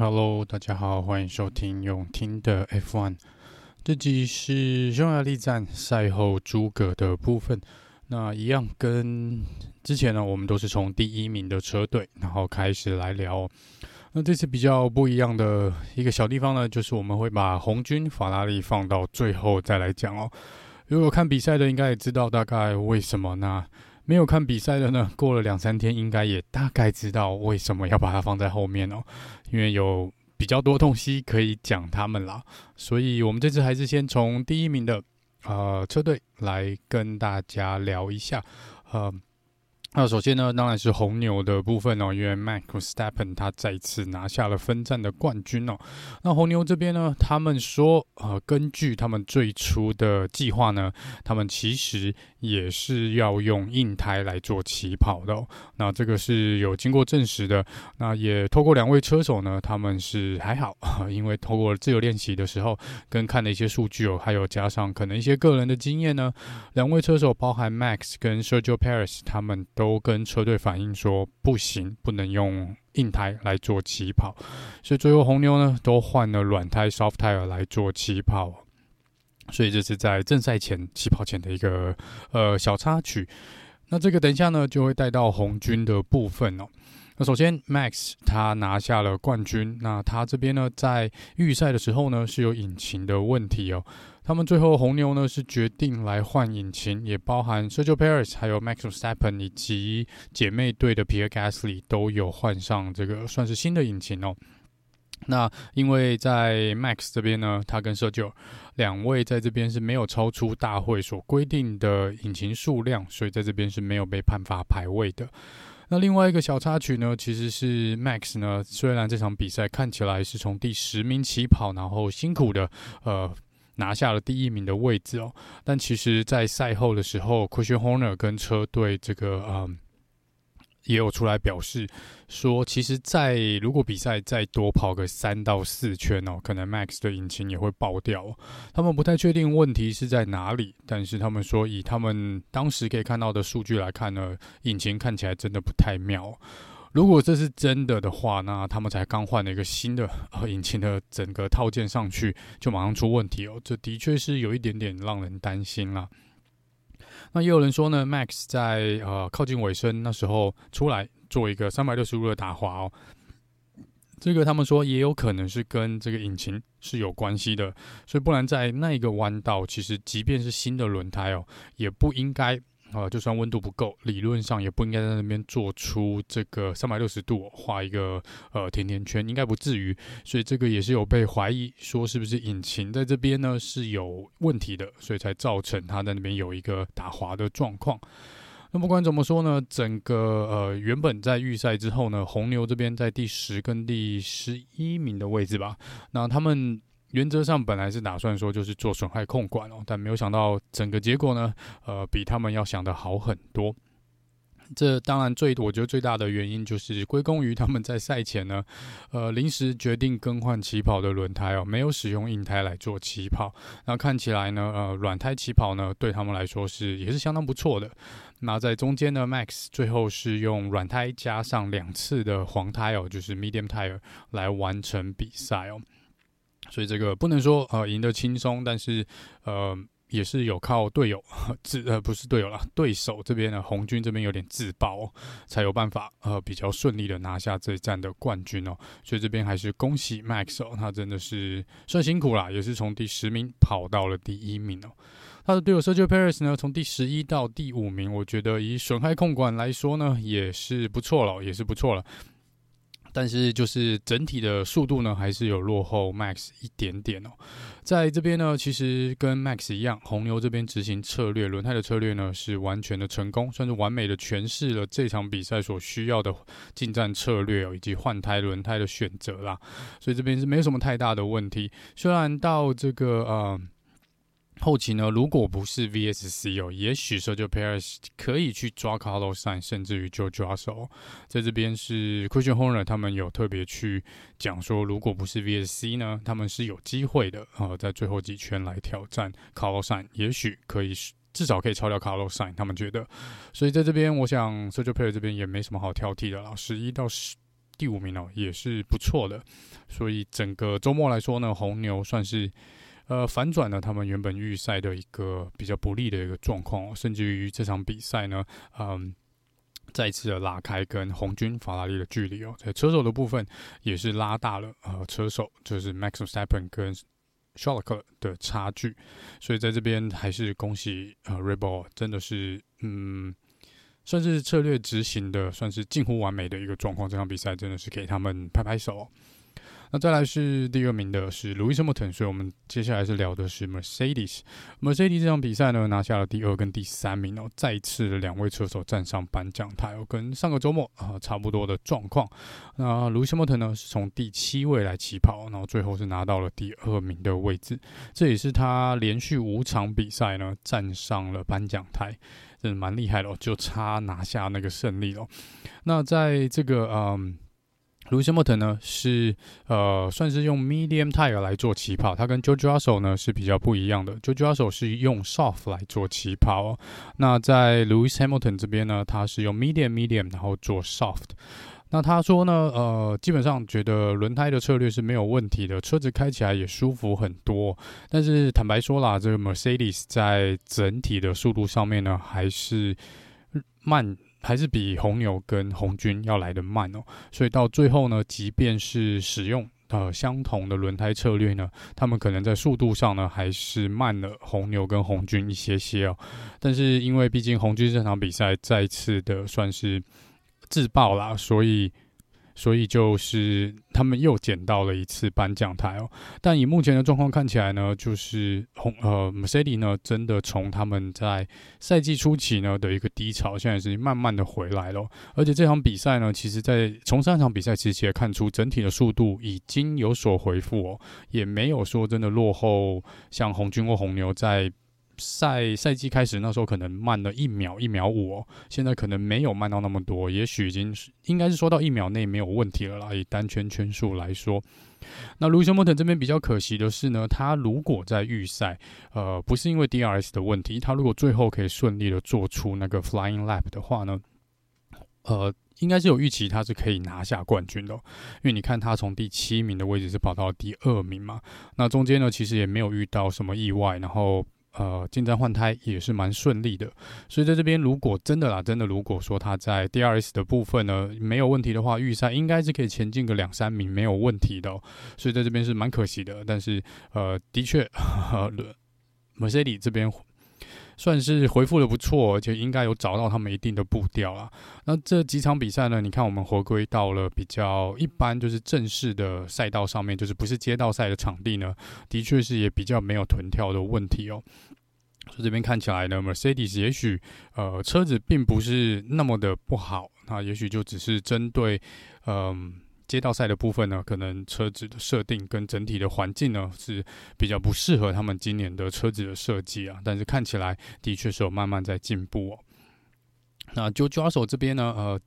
Hello，大家好，欢迎收听永听的 F1。这集是匈牙利站赛后诸葛的部分。那一样跟之前呢，我们都是从第一名的车队，然后开始来聊。那这次比较不一样的一个小地方呢，就是我们会把红军法拉利放到最后再来讲哦。如果看比赛的，应该也知道大概为什么那？没有看比赛的呢，过了两三天，应该也大概知道为什么要把它放在后面哦，因为有比较多东西可以讲他们啦，所以我们这次还是先从第一名的呃车队来跟大家聊一下，呃。那首先呢，当然是红牛的部分哦，因为 Max Verstappen 他再次拿下了分站的冠军哦。那红牛这边呢，他们说，呃，根据他们最初的计划呢，他们其实也是要用硬胎来做起跑的哦。那这个是有经过证实的。那也透过两位车手呢，他们是还好，因为透过自由练习的时候跟看的一些数据哦，还有加上可能一些个人的经验呢，两位车手包含 Max 跟 Sergio Perez 他们。都跟车队反映说不行，不能用硬胎来做起跑，所以最后红牛呢都换了软胎 soft tire 来做起跑，所以这是在正赛前起跑前的一个呃小插曲。那这个等一下呢就会带到红军的部分哦。那首先 Max 他拿下了冠军，那他这边呢在预赛的时候呢是有引擎的问题哦。他们最后红牛呢是决定来换引擎，也包含 Sergio Perez 还有 Max v e s t a p p e n 以及姐妹队的 Pierre Gasly 都有换上这个算是新的引擎哦。那因为在 Max 这边呢，他跟 Sergio 两位在这边是没有超出大会所规定的引擎数量，所以在这边是没有被判罚排位的。那另外一个小插曲呢，其实是 Max 呢，虽然这场比赛看起来是从第十名起跑，然后辛苦的呃。拿下了第一名的位置哦，但其实，在赛后的时候，Christian Horner 跟车队这个嗯，也有出来表示说，其实，在如果比赛再多跑个三到四圈哦，可能 Max 的引擎也会爆掉。他们不太确定问题是在哪里，但是他们说，以他们当时可以看到的数据来看呢，引擎看起来真的不太妙。如果这是真的的话，那他们才刚换了一个新的呃引擎的整个套件上去，就马上出问题哦。这的确是有一点点让人担心啦。那也有人说呢，Max 在呃靠近尾声那时候出来做一个三百六十度的打滑哦，这个他们说也有可能是跟这个引擎是有关系的，所以不然在那一个弯道，其实即便是新的轮胎哦，也不应该。啊，就算温度不够，理论上也不应该在那边做出这个三百六十度画一个呃甜甜圈，应该不至于。所以这个也是有被怀疑说是不是引擎在这边呢是有问题的，所以才造成他在那边有一个打滑的状况。那不管怎么说呢，整个呃原本在预赛之后呢，红牛这边在第十跟第十一名的位置吧，那他们。原则上本来是打算说就是做损害控管哦，但没有想到整个结果呢，呃，比他们要想的好很多。这当然最我觉得最大的原因就是归功于他们在赛前呢，呃，临时决定更换起跑的轮胎哦，没有使用硬胎来做起跑。那看起来呢，呃，软胎起跑呢对他们来说是也是相当不错的。那在中间呢，Max 最后是用软胎加上两次的黄胎哦，就是 Medium Tire 来完成比赛哦。所以这个不能说呃赢得轻松，但是呃也是有靠队友自呃不是队友啦，对手这边的红军这边有点自爆，才有办法呃比较顺利的拿下这一站的冠军哦。所以这边还是恭喜 Max 哦，他真的是算辛苦啦，也是从第十名跑到了第一名哦。他的队友 Sergio Perez 呢，从第十一到第五名，我觉得以损害控管来说呢，也是不错了，也是不错了。但是就是整体的速度呢，还是有落后 Max 一点点哦。在这边呢，其实跟 Max 一样，红牛这边执行策略轮胎的策略呢，是完全的成功，算是完美的诠释了这场比赛所需要的进站策略，以及换胎轮胎的选择啦。所以这边是没有什么太大的问题。虽然到这个呃。后期呢，如果不是 VSC 哦，也许 Sergio Perez 可以去抓 Carlos Sainz，甚至于就抓手。在这边是 Christian Horner 他们有特别去讲说，如果不是 VSC 呢，他们是有机会的啊、呃，在最后几圈来挑战 Carlos Sainz，也许可以至少可以超掉 Carlos Sainz，他们觉得。所以在这边，我想 s e r g i Perez 这边也没什么好挑剔的了，十一到十第五名哦，也是不错的。所以整个周末来说呢，红牛算是呃反转了他们原本预赛的一个比较不利的一个状况，甚至于这场比赛呢，嗯，再次的拉开跟红军法拉利的距离哦，在车手的部分也是拉大了，呃，车手就是 Max Verstappen 跟 Charles Leclerc 的差距。所以在这边还是恭喜呃 Red Bull 真的是嗯。算是策略执行的，算是近乎完美的一个状况。这场比赛真的是给他们拍拍手。那再来是第二名的是 Lewis Hamilton，所以我们接下来是聊的是 Mercedes。Mercedes 这场比赛呢，拿下了第二跟第三名哦，再次的两位车手站上颁奖台哦，跟上个周末啊差不多的状况。那 Lewis Hamilton 呢是从第七位来起跑，然后最后是拿到了第二名的位置，这也是他连续五场比赛呢站上了颁奖台。真的蛮厉害的哦，就差拿下那个胜利了。那在这个嗯，Lewis Hamilton 呢是呃算是用 medium tire 来做起跑，他跟 George Russell 呢是比较不一样的。George Russell 是用 soft 来做起跑哦，那在 Lewis Hamilton 这边呢，他是用 medium medium 然后做 soft。那他说呢，呃，基本上觉得轮胎的策略是没有问题的，车子开起来也舒服很多。但是坦白说啦，这个 Mercedes 在整体的速度上面呢，还是慢，还是比红牛跟红军要来的慢哦。所以到最后呢，即便是使用呃相同的轮胎策略呢，他们可能在速度上呢，还是慢了红牛跟红军一些些哦。但是因为毕竟红军这场比赛再次的算是。自爆啦，所以，所以就是他们又捡到了一次颁奖台哦。但以目前的状况看起来呢，就是红呃 Mercedes 呢，真的从他们在赛季初期呢的一个低潮，现在是慢慢的回来了。而且这场比赛呢，其实在从上场比赛其实也看出整体的速度已经有所回复哦，也没有说真的落后，像红军或红牛在。赛赛季开始那时候可能慢了一秒一秒五哦，现在可能没有慢到那么多，也许已经是应该是说到一秒内没有问题了啦。以单圈圈数来说，那 Lewis Hamilton 这边比较可惜的是呢，他如果在预赛，呃，不是因为 DRS 的问题，他如果最后可以顺利的做出那个 Flying Lap 的话呢，呃，应该是有预期他是可以拿下冠军的，因为你看他从第七名的位置是跑到第二名嘛，那中间呢其实也没有遇到什么意外，然后。呃，进站换胎也是蛮顺利的，所以在这边如果真的啦，真的如果说他在 DRS 的部分呢没有问题的话，预赛应该是可以前进个两三名没有问题的，所以在这边是蛮可惜的。但是呃，的确，Mercedes 这边。算是回复的不错，而且应该有找到他们一定的步调了。那这几场比赛呢？你看，我们回归到了比较一般，就是正式的赛道上面，就是不是街道赛的场地呢，的确是也比较没有臀跳的问题哦。所以这边看起来呢，Mercedes 也许呃车子并不是那么的不好，那也许就只是针对嗯。街道赛的部分呢，可能车子的设定跟整体的环境呢是比较不适合他们今年的车子的设计啊。但是看起来的确是有慢慢在进步哦。那就抓手这边呢，呃，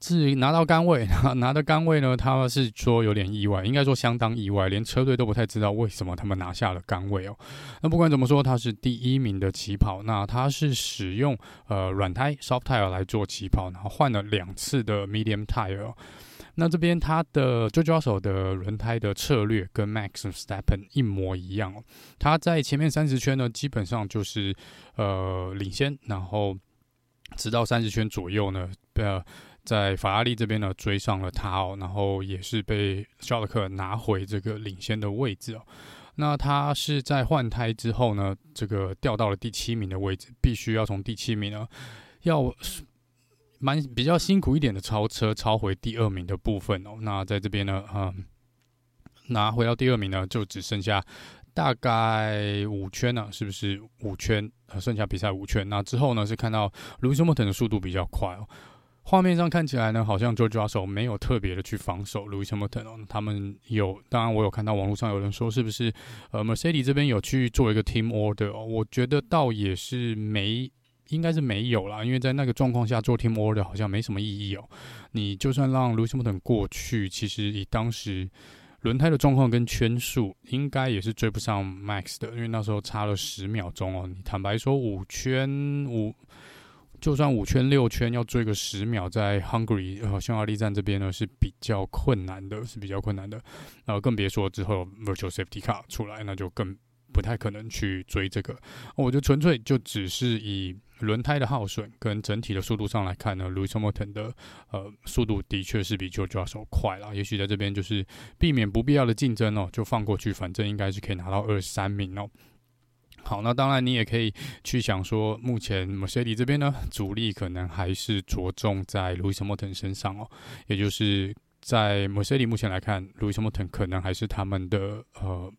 至于拿到杆位，拿的杆位呢，他是说有点意外，应该说相当意外，连车队都不太知道为什么他们拿下了杆位哦。那不管怎么说，他是第一名的起跑，那他是使用呃软胎 soft tire 来做起跑，然后换了两次的 medium tire。那这边他的 George Russell 的轮胎的策略跟 Max Verstappen 一模一样哦。他在前面三十圈呢，基本上就是呃领先，然后直到三十圈左右呢，呃，在法拉利这边呢追上了他哦，然后也是被肖勒克拿回这个领先的位置哦。那他是在换胎之后呢，这个掉到了第七名的位置，必须要从第七名呢要。蛮比较辛苦一点的超车，超回第二名的部分哦。那在这边呢，嗯，拿回到第二名呢，就只剩下大概五圈了，是不是五圈？呃剩下比赛五圈。那之后呢，是看到 Lewis Hamilton 的速度比较快哦。画面上看起来呢，好像 George Russell 没有特别的去防守 Lewis Hamilton 哦。他们有，当然我有看到网络上有人说，是不是呃 Mercedes 这边有去做一个 Team Order 哦？我觉得倒也是没。应该是没有啦，因为在那个状况下做 team order 好像没什么意义哦。你就算让 Lewis Hamilton 过去，其实以当时轮胎的状况跟圈数，应该也是追不上 Max 的，因为那时候差了十秒钟哦。你坦白说，五圈五就算五圈六圈要追个十秒，在 Hungary 呃匈牙利站这边呢是比较困难的，是比较困难的。然后更别说之后 Virtual Safety Car 出来，那就更不太可能去追这个。我就纯粹就只是以轮胎的耗损跟整体的速度上来看呢，Lewis Hamilton 的呃速度的确是比 George Russell 快了。也许在这边就是避免不必要的竞争哦，就放过去，反正应该是可以拿到二十三名哦。好，那当然你也可以去想说，目前 Mercedes 这边呢，主力可能还是着重在 Lewis Hamilton 身上哦，也就是在 Mercedes 目前来看，Lewis Hamilton 可能还是他们的呃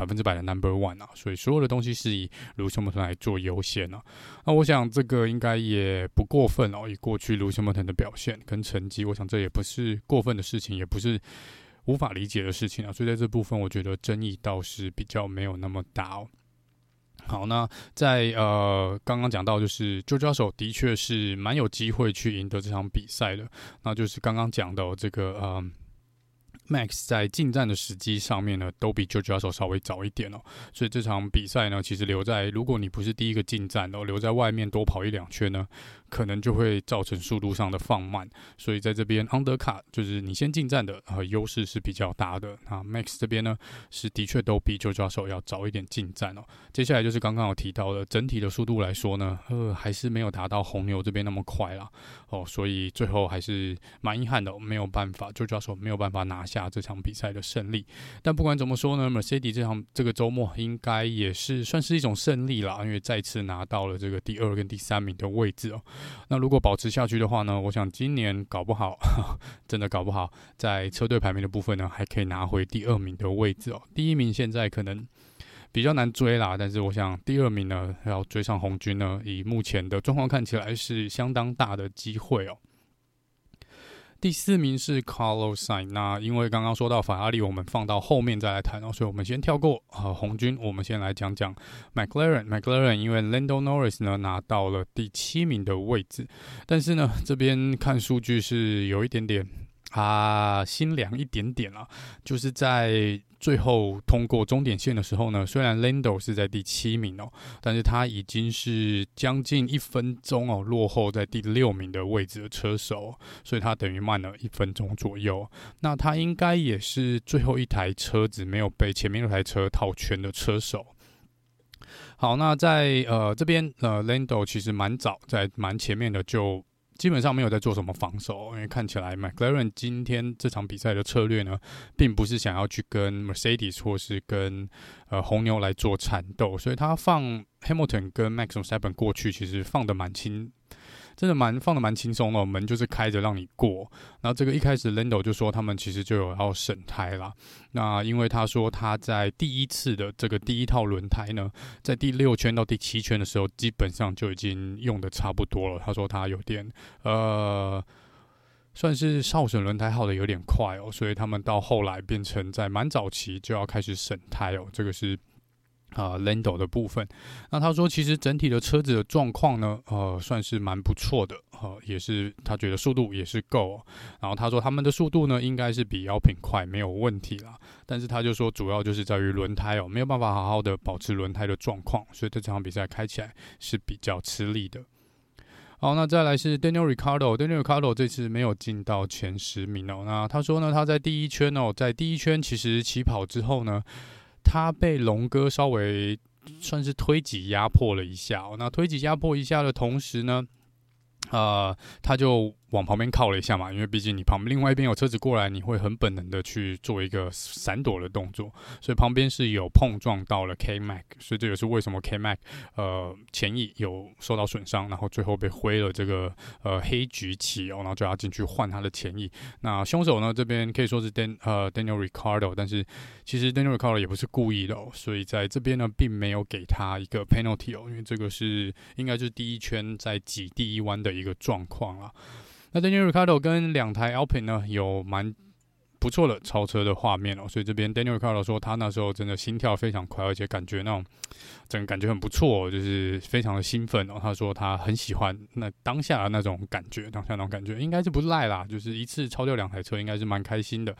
百分之百的 Number One 啊，所以所有的东西是以 Lewis Hamilton 来做优先啊。那我想这个应该也不过分哦，以过去 Lewis Hamilton 的表现跟成绩，我想这也不是过分的事情，也不是无法理解的事情啊。所以在这部分，我觉得争议倒是比较没有那么大哦。好，那在呃刚刚讲到，就是 George Russell 的确是蛮有机会去赢得这场比赛的。那就是刚刚讲到这个呃，Max 在进站的时机上面呢，都比 George Russell 稍微早一点哦。所以这场比赛呢，其实留在如果你不是第一个进站的，留在外面多跑一两圈呢。可能就会造成速度上的放慢，所以在这边 undercut 就是你先进站的呃优势是比较大的。那 Max 这边呢是的确都比 George Russell 要早一点进站哦。接下来就是刚刚有提到的整体的速度来说呢，呃还是没有达到红牛这边那么快啦哦，所以最后还是蛮遗憾的，没有办法 George Russell 没有办法拿下这场比赛的胜利。但不管怎么说呢，Mercedes 这场这个周末应该也是算是一种胜利啦，因为再次拿到了这个第二跟第三名的位置哦。那如果保持下去的话呢，我想今年搞不好，真的搞不好，在车队排名的部分呢，还可以拿回第二名的位置哦。第一名现在可能比较难追啦，但是我想第二名呢，要追上红军呢，以目前的状况看起来是相当大的机会哦。第四名是 Carlos Sain 那因为刚刚说到法拉利，我们放到后面再来谈哦，所以我们先跳过啊红军，我们先来讲讲 McLaren。McLaren 因为 Lando Norris 呢拿到了第七名的位置，但是呢这边看数据是有一点点啊心凉一点点啊，就是在。最后通过终点线的时候呢，虽然 Lando 是在第七名哦，但是他已经是将近一分钟哦落后在第六名的位置的车手，所以他等于慢了一分钟左右。那他应该也是最后一台车子没有被前面那台车套圈的车手。好，那在呃这边呃 Lando 其实蛮早在蛮前面的就。基本上没有在做什么防守，因为看起来 McLaren 今天这场比赛的策略呢，并不是想要去跟 Mercedes 或是跟呃红牛来做缠斗，所以他放 Hamilton 跟 Maxon Seven 过去，其实放的蛮轻。真的蛮放的蛮轻松的，门就是开着让你过。然后这个一开始 Lando 就说他们其实就有要审胎啦。那因为他说他在第一次的这个第一套轮胎呢，在第六圈到第七圈的时候，基本上就已经用的差不多了。他说他有点呃，算是少审轮胎耗的有点快哦，所以他们到后来变成在蛮早期就要开始审胎哦，这个是。啊，Lando 的部分，那他说其实整体的车子的状况呢，呃，算是蛮不错的，呃，也是他觉得速度也是够。然后他说他们的速度呢，应该是比 Alpine 快，没有问题啦。但是他就说主要就是在于轮胎哦，没有办法好好的保持轮胎的状况，所以这场比赛开起来是比较吃力的。好，那再来是 Daniel Ricardo，Daniel Ricardo 这次没有进到前十名哦。那他说呢，他在第一圈哦，在第一圈其实起跑之后呢。他被龙哥稍微算是推挤压迫了一下，那推挤压迫一下的同时呢，呃，他就。往旁边靠了一下嘛，因为毕竟你旁边另外一边有车子过来，你会很本能的去做一个闪躲的动作，所以旁边是有碰撞到了 K Mac，所以这也是为什么 K Mac 呃前翼有受到损伤，然后最后被挥了这个呃黑橘旗哦，然后就要进去换他的前翼。那凶手呢这边可以说是 Dan 呃 Daniel Ricardo，但是其实 Daniel Ricardo 也不是故意的哦，所以在这边呢并没有给他一个 penalty 哦，因为这个是应该是第一圈在挤第一弯的一个状况啊。那 Daniel Ricardo 跟两台 Alpine 呢有蛮不错的超车的画面哦，所以这边 Daniel Ricardo 说他那时候真的心跳非常快，而且感觉那种整个感觉很不错，就是非常的兴奋哦。他说他很喜欢那当下的那种感觉，当下那种感觉应该是不赖啦，就是一次超掉两台车，应该是蛮开心的。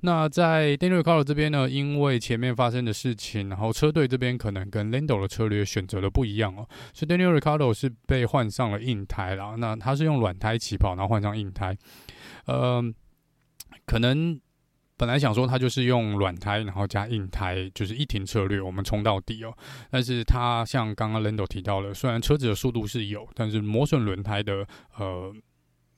那在 Daniel Ricciardo 这边呢，因为前面发生的事情，然后车队这边可能跟 Lando 的策略选择的不一样哦，所以 Daniel r i c a r d o 是被换上了硬胎啦。那他是用软胎起跑，然后换上硬胎，呃，可能本来想说他就是用软胎，然后加硬胎，就是一停策略，我们冲到底哦。但是他像刚刚 Lando 提到了，虽然车子的速度是有，但是磨损轮胎的呃。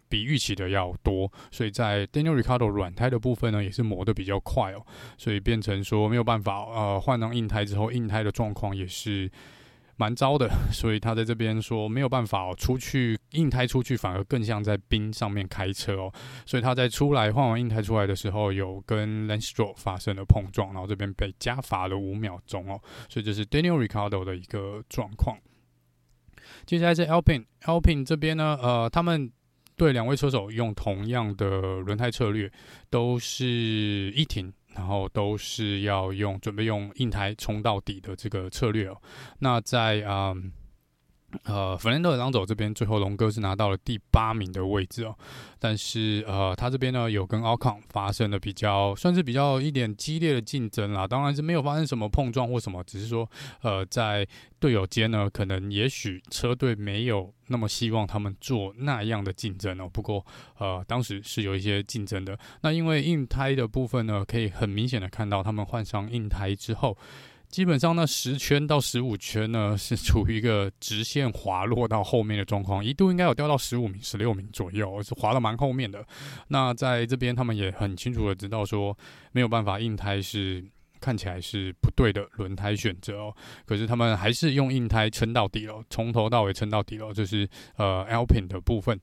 比预期的要多，所以在 Daniel Ricardo 软胎的部分呢，也是磨得比较快哦，所以变成说没有办法，呃，换上硬胎之后，硬胎的状况也是蛮糟的，所以他在这边说没有办法哦，出去硬胎出去反而更像在冰上面开车哦，所以他在出来换完硬胎出来的时候，有跟 Lance Stroll 发生了碰撞，然后这边被加罚了五秒钟哦，所以这是 Daniel Ricardo 的一个状况。接下来是 Alpine，Alpine 这边呢，呃，他们。对，两位车手用同样的轮胎策略，都是一停，然后都是要用准备用硬胎冲到底的这个策略哦。那在啊。嗯呃，弗兰德·朗走这边最后龙哥是拿到了第八名的位置哦，但是呃，他这边呢有跟奥康发生了比较算是比较一点激烈的竞争啦，当然是没有发生什么碰撞或什么，只是说呃，在队友间呢，可能也许车队没有那么希望他们做那样的竞争哦，不过呃，当时是有一些竞争的。那因为硬胎的部分呢，可以很明显的看到他们换上硬胎之后。基本上呢，十圈到十五圈呢是处于一个直线滑落到后面的状况，一度应该有掉到十五名、十六名左右，是滑得蛮后面的。那在这边，他们也很清楚的知道说，没有办法，硬胎是看起来是不对的轮胎选择哦。可是他们还是用硬胎撑到底了，从头到尾撑到底了，就是呃 Alpine 的部分。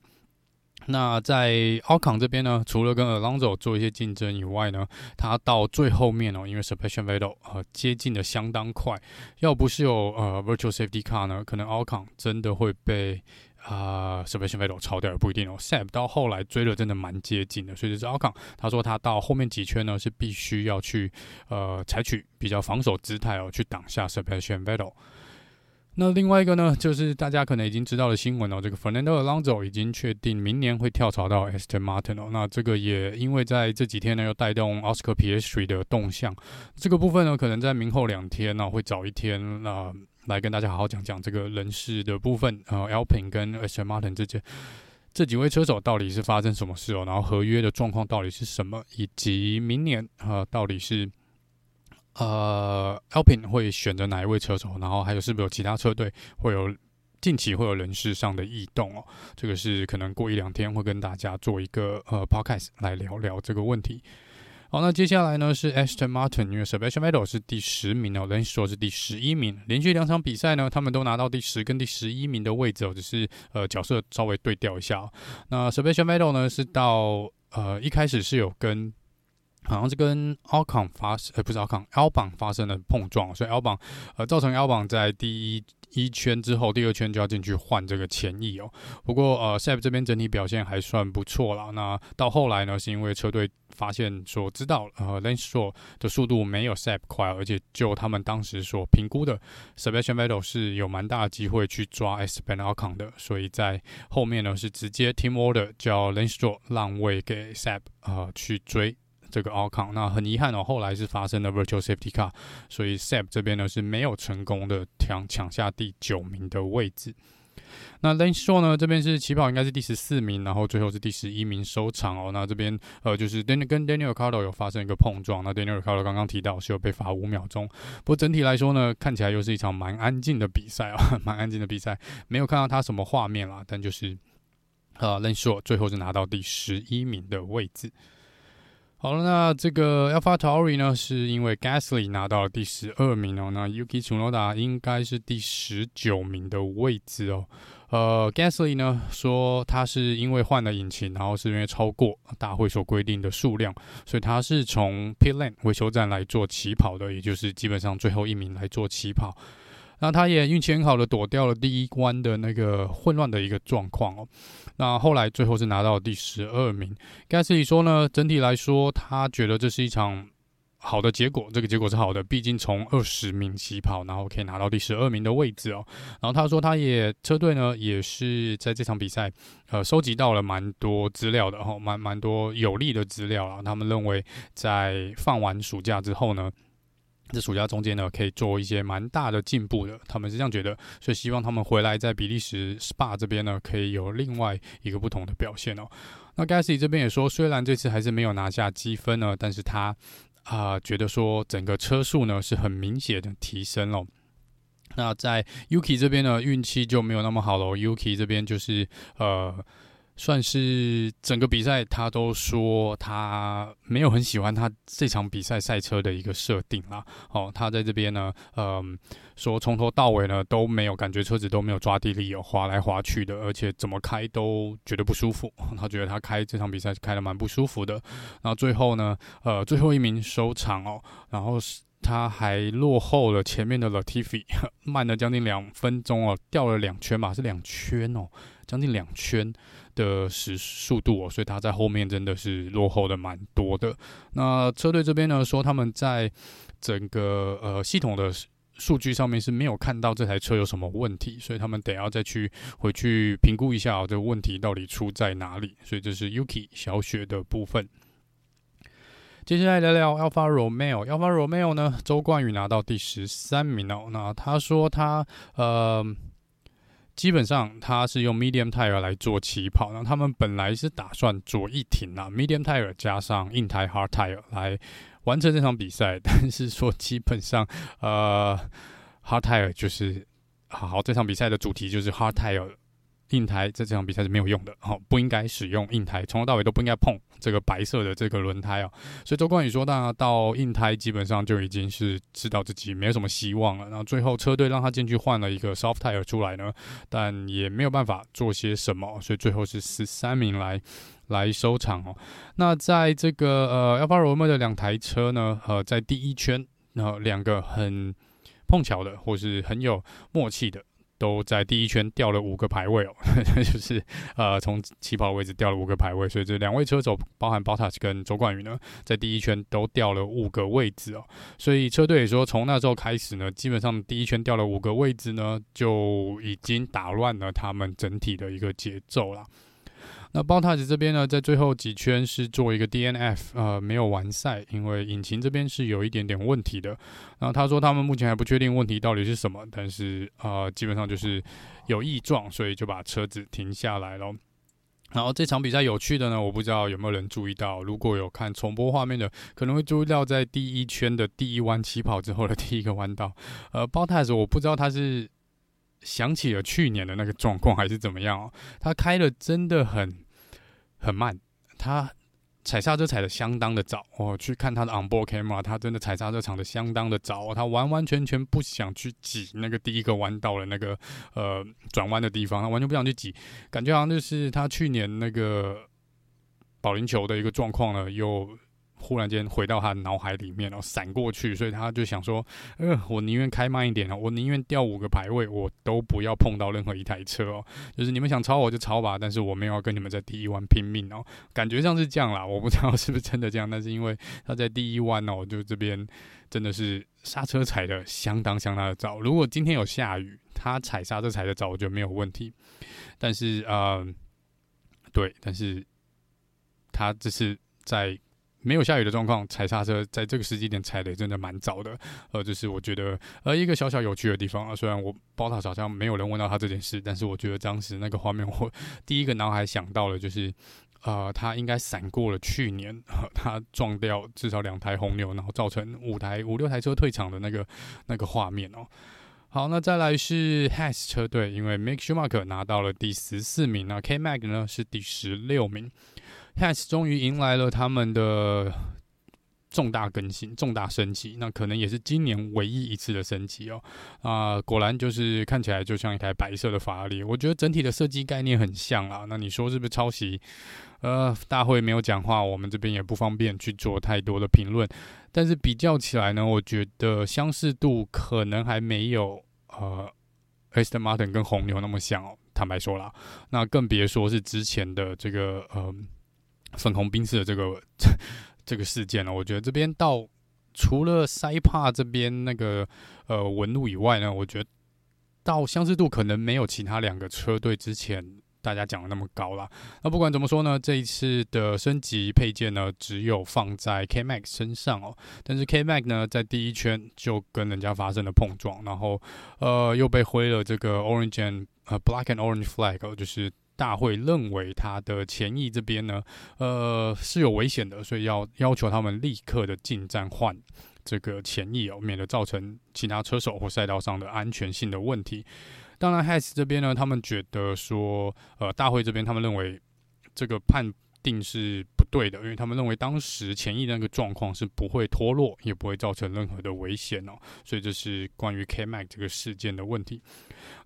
那在奥康这边呢，除了跟 Alonso 做一些竞争以外呢，他到最后面哦，因为 Sebastian Vettel 呃接近的相当快，要不是有呃 Virtual Safety Car 呢，可能奥康真的会被啊、呃、Sebastian Vettel 超掉也不一定哦。Seb 到后来追的真的蛮接近的，所以这是奥康，他说他到后面几圈呢是必须要去呃采取比较防守姿态哦，去挡下 Sebastian Vettel。那另外一个呢，就是大家可能已经知道的新闻哦，这个 Fernando Alonso 已经确定明年会跳槽到 Aston Martin 哦。那这个也因为在这几天呢，又带动 Oscar Piastri 的动向，这个部分呢，可能在明后两天呢，会早一天啊、来跟大家好好讲讲这个人事的部分啊、呃、Alpine 跟 Aston Martin 这这这几位车手到底是发生什么事哦，然后合约的状况到底是什么，以及明年啊、到底是。呃，Alpine 会选择哪一位车手？然后还有是不是有其他车队会有近期会有人事上的异动哦？这个是可能过一两天会跟大家做一个呃 Podcast 来聊聊这个问题。好，那接下来呢是 Aston Martin，因为 Sebastian Vettel 是第十名哦，Lance s t r o 是第十一名，连续两场比赛呢，他们都拿到第十跟第十一名的位置哦，只是呃角色稍微对调一下。那 Sebastian Vettel 呢是到呃一开始是有跟。好像是跟 Alcon 发生，呃，不是 alconalbon 发生了碰撞，所以 Albon 呃，造成 Albon 在第一一圈之后，第二圈就要进去换这个前翼哦。不过呃，Seb 这边整体表现还算不错啦。那到后来呢，是因为车队发现说知道呃 lane store 的速度没有 Seb 快，而且就他们当时所评估的 Sebastian Vettel 是有蛮大的机会去抓 Esteban Ocon 的，所以在后面呢是直接 Team Order 叫 lane store 让位给 Seb 呃去追。这个奥康，那很遗憾哦，后来是发生了 Virtual Safety Car，所以 Seb 这边呢是没有成功的抢抢下第九名的位置。那 Len Stroll 呢这边是起跑应该是第十四名，然后最后是第十一名收场哦。那这边呃就是 Daniel 跟 Daniel Cardo 有发生一个碰撞，那 Daniel Cardo 刚刚提到是有被罚五秒钟，不过整体来说呢，看起来又是一场蛮安静的比赛啊，蛮安静的比赛，没有看到他什么画面啦，但就是呃 Len Stroll 最后是拿到第十一名的位置。好了，那这个 AlphaTauri 呢，是因为 Gasly 拿到了第十二名哦，那 Yuki Tsunoda 应该是第十九名的位置哦。呃，Gasly 呢说他是因为换了引擎，然后是因为超过大会所规定的数量，所以他是从 Pit Lane 维修站来做起跑的，也就是基本上最后一名来做起跑。那他也运气很好的躲掉了第一关的那个混乱的一个状况哦。那后来最后是拿到第十二名。盖斯里说呢，整体来说他觉得这是一场好的结果，这个结果是好的，毕竟从二十名起跑，然后可以拿到第十二名的位置哦。然后他说，他也车队呢也是在这场比赛，呃，收集到了蛮多资料的哈，蛮蛮多有利的资料啊。他们认为，在放完暑假之后呢，这暑假中间呢，可以做一些蛮大的进步的。他们是这样觉得，所以希望他们回来在比利时 SPA 这边呢，可以有另外一个不同的表现哦。那 Gasly 这边也说，虽然这次还是没有拿下积分呢，但是他啊、觉得说整个车速呢是很明显的提升了。那在 Yuki 这边呢，运气就没有那么好了。Yuki 这边就是呃。算是整个比赛，他都说他没有很喜欢他这场比赛赛车的一个设定啦。哦，他在这边呢，嗯，说从头到尾呢都没有感觉车子都没有抓地力，有滑来滑去的，而且怎么开都觉得不舒服。他觉得他开这场比赛开得蛮不舒服的。然后最后呢，呃，最后一名收场哦，然后他还落后了前面的 Latifi，慢了将近两分钟哦，掉了两圈吧，是两圈哦，将近两圈。的时速度哦，所以他在后面真的是落后的蛮多的。那车队这边呢，说他们在整个呃系统的数据上面是没有看到这台车有什么问题，所以他们得要再去回去评估一下哦，这个问题到底出在哪里。所以这是 Yuki 小雪的部分。接下来聊聊 Alfa Romeo，Alfa Romeo 呢，周冠宇拿到第十三名哦。那他说他呃。基本上他是用 medium tire 来做起跑，那他们本来是打算左一停啊，medium tire 加上硬胎 hard tire 来完成这场比赛，但是说基本上呃 hard tire 就是好好这场比赛的主题就是 hard tire。硬胎在这场比赛是没有用的，好，不应该使用硬胎，从头到尾都不应该碰这个白色的这个轮胎哦。所以周冠宇说，那到硬胎基本上就已经是知道自己没有什么希望了。然后最后车队让他进去换了一个 soft tire 出来呢，但也没有办法做些什么，所以最后是十三名来来收场哦。那在这个呃 Alfa Romeo 的两台车呢，呃，在第一圈，然后两个很碰巧的，或是很有默契的。都在第一圈掉了五个排位哦，就是呃从起跑位置掉了五个排位，所以这两位车手，包含包塔跟周冠宇呢，在第一圈都掉了五个位置哦，所以车队也说从那时候开始呢，基本上第一圈掉了五个位置呢，就已经打乱了他们整体的一个节奏了。那 botas 这边呢，在最后几圈是做一个 DNF，呃，没有完赛，因为引擎这边是有一点点问题的。然后他说他们目前还不确定问题到底是什么，但是呃，基本上就是有异状，所以就把车子停下来了。然后这场比赛有趣的呢，我不知道有没有人注意到，如果有看重播画面的，可能会注意到在第一圈的第一弯起跑之后的第一个弯道，呃，botas 我不知道他是想起了去年的那个状况还是怎么样哦，他开的真的很。很慢，他踩刹车踩的相当的早。我去看他的 onboard camera，他真的踩刹车踩的相当的早。他完完全全不想去挤那个第一个弯道的那个呃转弯的地方，他完全不想去挤，感觉好像就是他去年那个保龄球的一个状况呢，又。忽然间回到他脑海里面，然后闪过去，所以他就想说：“呃，我宁愿开慢一点哦，我宁愿掉五个排位，我都不要碰到任何一台车哦。就是你们想超我就超吧，但是我没有要跟你们在第一 弯拼命哦。感觉上是这样啦，我不知道是不是真的这样，但是因为他在第一弯哦，就这边真的是刹车踩的相当相当的早。如果今天有下雨，他踩刹车踩的早，我觉得没有问题。但是呃，对，但是他这是在。没有下雨的状况，踩刹车在这个时机点踩的真的蛮早的，呃，就是我觉得呃一个小小有趣的地方啊。虽然我包塔好像没有人问到他这件事，但是我觉得当时那个画面，我第一个脑海想到了就是，呃，他应该闪过了去年，他撞掉至少两台红牛，然后造成五台五六台车退场的那个那个画面哦。好，那再来是 Has 车队，因为 Mick Schumacher 拿到了第十四名，那 K Mag 呢是第十六名。Haas 终于迎来了他们的重大更新、重大升级，那可能也是今年唯一一次的升级哦。啊、果然就是看起来就像一台白色的法拉利，我觉得整体的设计概念很像啊。那你说是不是抄袭？呃，大会没有讲话，我们这边也不方便去做太多的评论。但是比较起来呢，我觉得相似度可能还没有呃，Aston Martin 跟红牛那么像哦。坦白说啦，那更别说是之前的这个呃。粉红宾士的这个 这个事件呢，我觉得这边到除了塞帕这边那个呃纹路以外呢，我觉得到相似度可能没有其他两个车队之前。大家讲的那么高啦，那不管怎么说呢，这一次的升级配件呢，只有放在 K Max 身上哦。但是 K Max 呢，在第一圈就跟人家发生了碰撞，然后呃又被挥了这个 Orange and 呃 Black and Orange Flag，哦，就是大会认为他的前翼这边呢，呃是有危险的，所以要要求他们立刻的进站换这个前翼哦，免得造成其他车手或赛道上的安全性的问题。当然 h a s 这边呢，他们觉得说，呃，大会这边他们认为这个判定是对的，因为他们认为当时前翼那个状况是不会脱落，也不会造成任何的危险哦，所以这是关于 K Mac 这个事件的问题。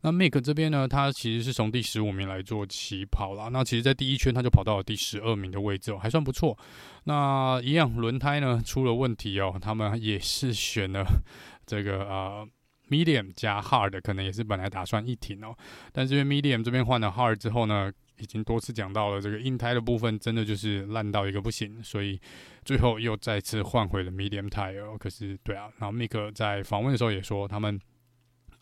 那 Mick 这边呢，他其实是从第十五名来做起跑啦，那其实在第一圈他就跑到了第十二名的位置哦，还算不错。那一样轮胎呢出了问题哦，他们也是选了 这个呃。Medium 加 Hard 可能也是本来打算一停哦，但是因为 Medium 这边换了 Hard 之后呢，已经多次讲到了这个硬胎的部分真的就是烂到一个不行，所以最后又再次换回了 Medium Tire。可是对啊，然后 Mick 在访问的时候也说他们。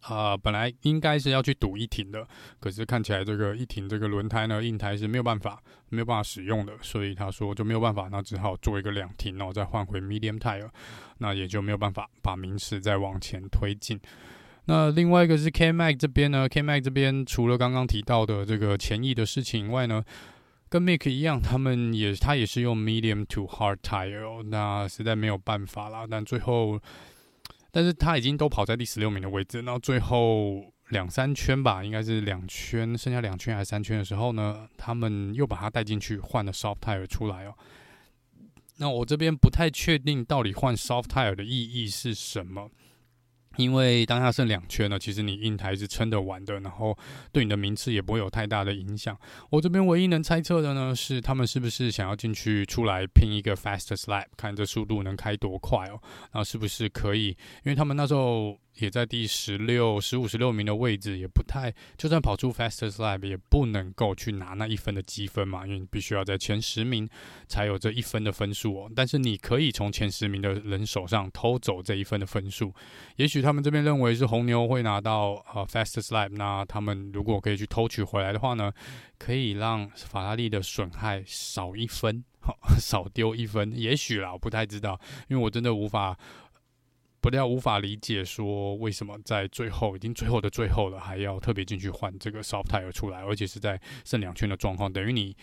啊、本来应该是要去赌一停的，可是看起来这个一停这个轮胎呢，硬胎是没有办法没有办法使用的，所以他说就没有办法，那只好做一个两停，然后再换回 medium tire，那也就没有办法把名次再往前推进。那另外一个是 K-Mag 这边呢，K-Mag 这边除了刚刚提到的这个前翼的事情以外呢，跟 Mick 一样，他们也他也是用 medium to hard tire，那实在没有办法啦，但最后。但是他已经都跑在第十六名的位置，然后最后两三圈吧，应该是两圈，剩下两圈还是三圈的时候呢，他们又把它带进去换了 soft tire 出来哦。那我这边不太确定到底换 soft tire 的意义是什么。因为当下剩两圈了，其实你硬台是撑得完的，然后对你的名次也不会有太大的影响。我这边唯一能猜测的呢，是他们是不是想要进去出来拼一个 fastest lap，看这速度能开多快哦，然后是不是可以？因为他们那时候。也在第十六、十五、十六名的位置，也不太，就算跑出 fastest lap，也不能够去拿那一分的积分嘛，因为你必须要在前十名才有这一分的分数哦。但是你可以从前十名的人手上偷走这一分的分数。也许他们这边认为是红牛会拿到呃 fastest lap，那他们如果可以去偷取回来的话呢，可以让法拉利的损害少一分，好，少丢一分。也许啦，我不太知道，因为我真的无法。不料无法理解，说为什么在最后已经最后的最后了，还要特别进去换这个 soft tire 出来，而且是在剩两圈的状况，等于你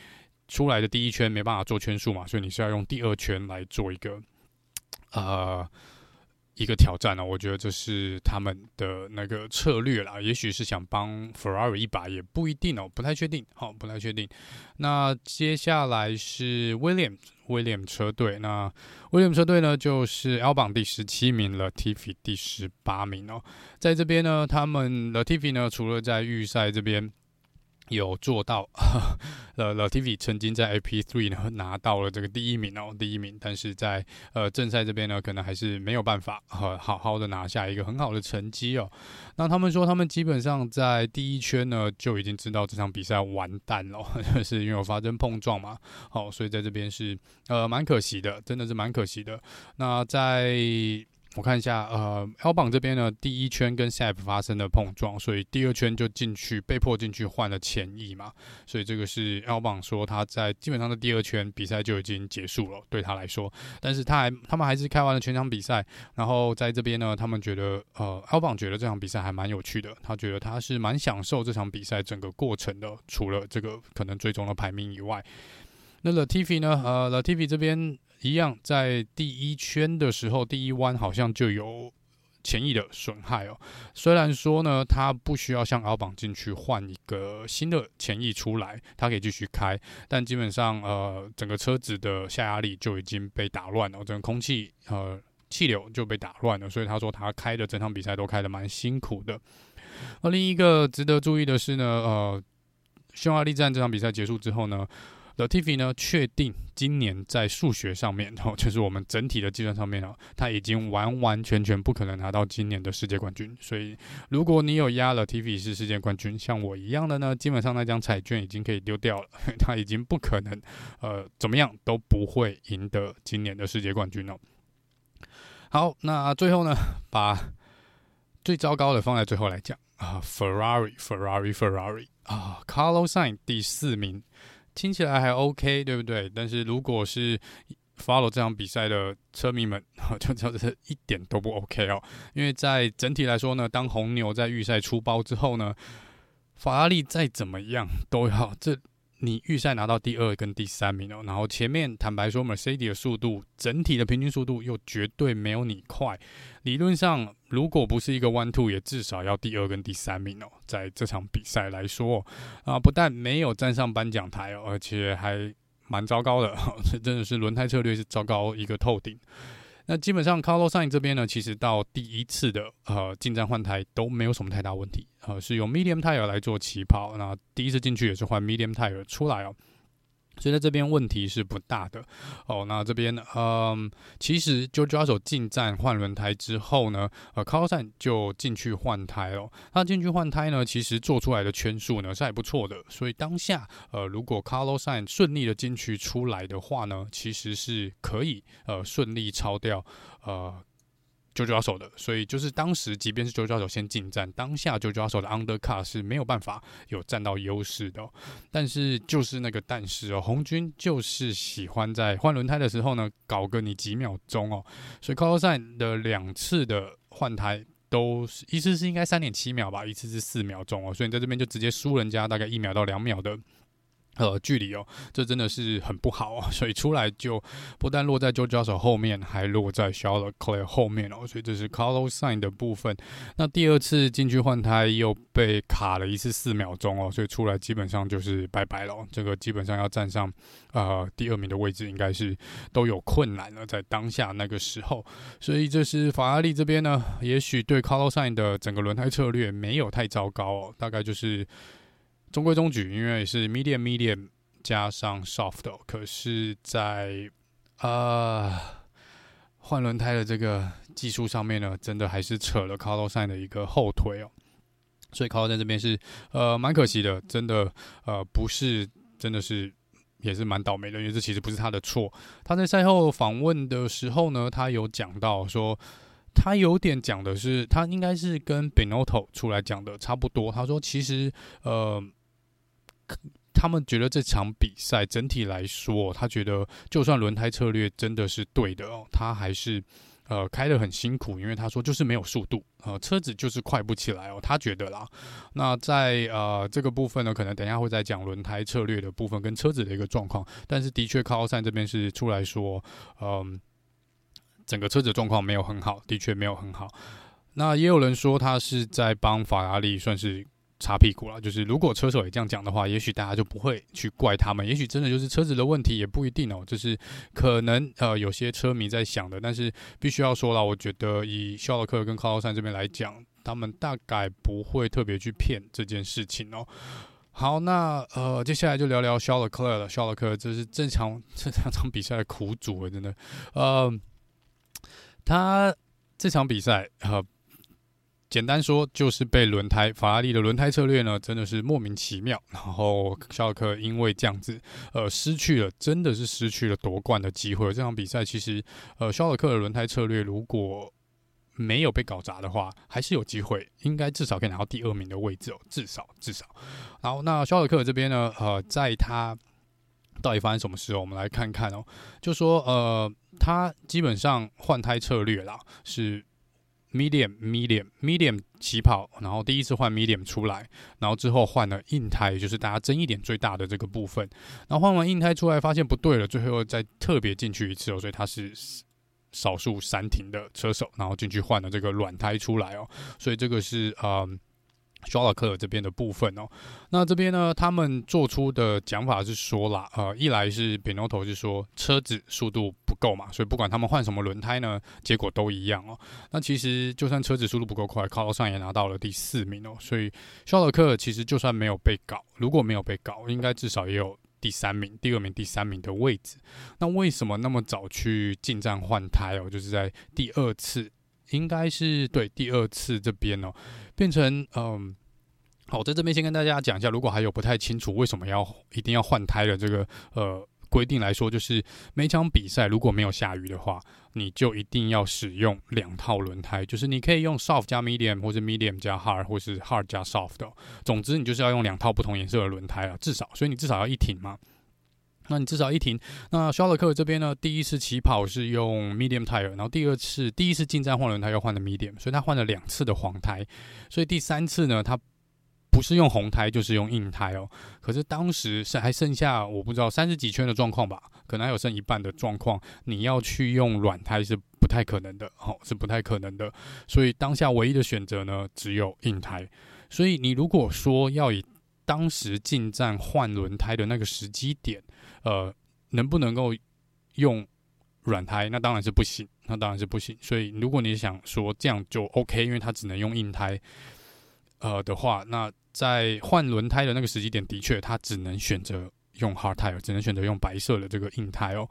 出来的第一圈没办法做圈数嘛，所以你是要用第二圈来做一个呃一个挑战呢、我觉得这是他们的那个策略啦，也许是想帮 Ferrari 一把，也不一定哦，不太确定，好，不太确定。那接下来是 Williams。威廉车队，那威廉车队呢，就是 L 榜第十七名了，Tiffy 第十八名哦。在这边呢，他们 Latifi 呢，除了在预赛这边。有做到，呃，Latifi 曾经在 AP3 呢拿到了这个第一名哦，第一名，但是在呃正赛这边呢，可能还是没有办法呃好好的拿下一个很好的成绩哦。那他们说，他们基本上在第一圈呢就已经知道这场比赛完蛋了，就是因为有发生碰撞嘛，好，所以在这边是呃蛮可惜的，真的是蛮可惜的。那在我看一下，呃，Albon 这边呢，第一圈跟 SAP 发生了碰撞，所以第二圈就进去，被迫进去换了前翼嘛，所以这个是 Albon 说他在基本上的第二圈比赛就已经结束了，对他来说，但是他还他们还是开完了全场比赛，然后在这边呢，他们觉得，呃，Albon 觉得这场比赛还蛮有趣的，他觉得他是蛮享受这场比赛整个过程的，除了这个可能最终的排名以外，那 Latif 呢，呃，Latif 这边。一样，在第一圈的时候，第一弯好像就有前翼的损害哦。虽然说呢，他不需要像奥榜进去换一个新的前翼出来，他可以继续开，但基本上呃，整个车子的下压力就已经被打乱了，整个空气呃气流就被打乱了。所以他说他开的整场比赛都开得蛮辛苦的。而另一个值得注意的是呢，呃，匈牙利站这场比赛结束之后呢。Latifi 呢，确定今年在数学上面，哦，就是我们整体的计算上面哦，他已经完完全全不可能拿到今年的世界冠军。所以，如果你有押 Latifi 是世界冠军，像我一样的呢，基本上那张彩券已经可以丢掉了，他已经不可能，呃，怎么样都不会赢得今年的世界冠军了。好，那最后呢，把最糟糕的放在最后来讲啊，Ferrari，Ferrari，Ferrari 啊，Carlos Sain 第四名，听起来还 OK，对不对？但是如果是 follow 这场比赛的车迷们，就知道这一点都不 OK 哦，因为在整体来说呢，当红牛在预赛出包之后呢，法拉利再怎么样都要这。你预赛拿到第二跟第三名哦，然后前面坦白说，Mercedes 的速度整体的平均速度又绝对没有你快。理论上，如果不是一个 one two，也至少要第二跟第三名哦。在这场比赛来说啊，不但没有站上颁奖台哦，而且还蛮糟糕的，这 真的是轮胎策略是糟糕一个透顶。那基本上，Carlson 这边呢，其实到第一次的呃进站换胎都没有什么太大问题，呃，是用 Medium Tire 来做起跑，那第一次进去也是换 Medium Tire 出来哦。所以在这边问题是不大的哦。那这边嗯，其实 Jojo 手进站换轮胎之后呢，呃，Carlson 就进去换胎了。他进去换胎呢，其实做出来的圈数呢是还不错的。所以当下呃，如果 Carlos s n 顺利的进去出来的话呢，其实是可以呃顺利超掉呃。JoJo 抓手的，所以就是当时，即便是 JoJo 抓手先进站，当下 JoJo 抓手的 undercar 是没有办法有占到优势的、但是就是那个但是哦，红军就是喜欢在换轮胎的时候呢，搞个你几秒钟哦。所以 c a r l s n 的两次的换胎都是一次是应该三点七秒吧，一次是四秒钟哦。所以你在这边就直接输人家大概一秒到两秒的。呃，距离哦，这真的是很不好哦，所以出来就不但落在 j o j o 后面，还落在 Charles Leclerc 后面哦，所以这是 Carlos Sain 的部分。那第二次进去换胎又被卡了一次四秒钟哦，所以出来基本上就是拜拜了。这个基本上要站上呃第二名的位置，应该是都有困难了，在当下那个时候。所以这是法拉利这边呢，也许对 Carlos Sain 的整个轮胎策略没有太糟糕哦，大概就是。中规中矩，因为是 medium medium 加上 soft，可是在呃换轮胎的这个技术上面呢，真的还是扯了 Carlos Sain 的一个后腿哦。所以 Carlos 在这边是呃蛮可惜的，真的呃不是，真的是也是蛮倒霉的，因为这其实不是他的错。他在赛后访问的时候呢，他有讲到说。他有点讲的是，他应该是跟 Binotto 出来讲的差不多。他说，其实呃，他们觉得这场比赛整体来说，他觉得就算轮胎策略真的是对的哦，他还是呃开得很辛苦，因为他说就是没有速度，呃，车子就是快不起来哦。他觉得啦，那在呃这个部分呢，可能等一下会再讲轮胎策略的部分跟车子的一个状况。但是的确靠奥山这边是出来说，嗯、整个车子状况没有很好，的确没有很好。那也有人说他是在帮法拉利算是擦屁股了，就是如果车手也这样讲的话，也许大家就不会去怪他们，也许真的就是车子的问题，也不一定哦。这是可能呃有些车迷在想的，但是必须要说了，我觉得以肖尔克跟卡洛山这边来讲，他们大概不会特别去骗这件事情哦。好，那呃接下来就聊聊肖尔克了。肖尔克这是正常这两 场比赛的苦主，真的，呃。他这场比赛，呃，简单说就是被轮胎法拉利的轮胎策略呢，真的是莫名其妙。然后肖尔克因为这样子，呃，失去了，真的是失去了夺冠的机会。这场比赛其实，呃，肖尔克的轮胎策略如果没有被搞砸的话，还是有机会，应该至少可以拿到第二名的位置哦，至少至少。好，那肖尔克这边呢，呃，在他。到底发生什么事？我们来看看哦。就说呃，他基本上换胎策略啦，是 medium medium medium 起跑，然后第一次换 medium 出来，然后之后换了硬胎，就是大家争议点最大的这个部分。然后换完硬胎出来，发现不对了，最后再特别进去一次哦，所以他是少数三停的车手，然后进去换了这个软胎出来哦，所以这个是呃。肖尔克这边的部分哦，那这边呢，他们做出的讲法是说啦，呃，一来是 Binotto 是说车子速度不够嘛，所以不管他们换什么轮胎呢，结果都一样哦。那其实就算车子速度不够快，Carlos Sainz 也拿到了第四名哦。所以肖尔克其实就算没有被搞，如果没有被搞，应该至少也有第三名、第二名、第三名的位置。那为什么那么早去进站换胎哦？就是在第二次。应该是对第二次这边哦，变成嗯，好，在这边先跟大家讲一下，如果还有不太清楚为什么要一定要换胎的这个呃规定来说，就是每场比赛如果没有下雨的话，你就一定要使用两套轮胎，就是你可以用 soft 加 medium，或者 medium 加 hard，或是 hard 加 soft 的。总之，你就是要用两套不同颜色的轮胎啊，至少，所以你至少要一挺嘛。那你至少一停。那肖勒克这边呢，第一次起跑是用 medium tire，然后第二次第一次进站换轮胎又换了 medium，所以他换了两次的黄胎，所以第三次呢，他。不是用红胎就是用硬胎哦，可是当时是还剩下我不知道三十几圈的状况吧，可能还有剩一半的状况，你要去用软胎是不太可能的，哦，是不太可能的，所以当下唯一的选择呢，只有硬胎。所以你如果说要以当时进站换轮胎的那个时机点，呃，能不能够用软胎？那当然是不行，那当然是不行。所以如果你想说这样就 OK，因为它只能用硬胎。呃的话，那在换轮胎的那个时机点，的确它只能选择用 hard tire，只能选择用白色的这个硬胎哦。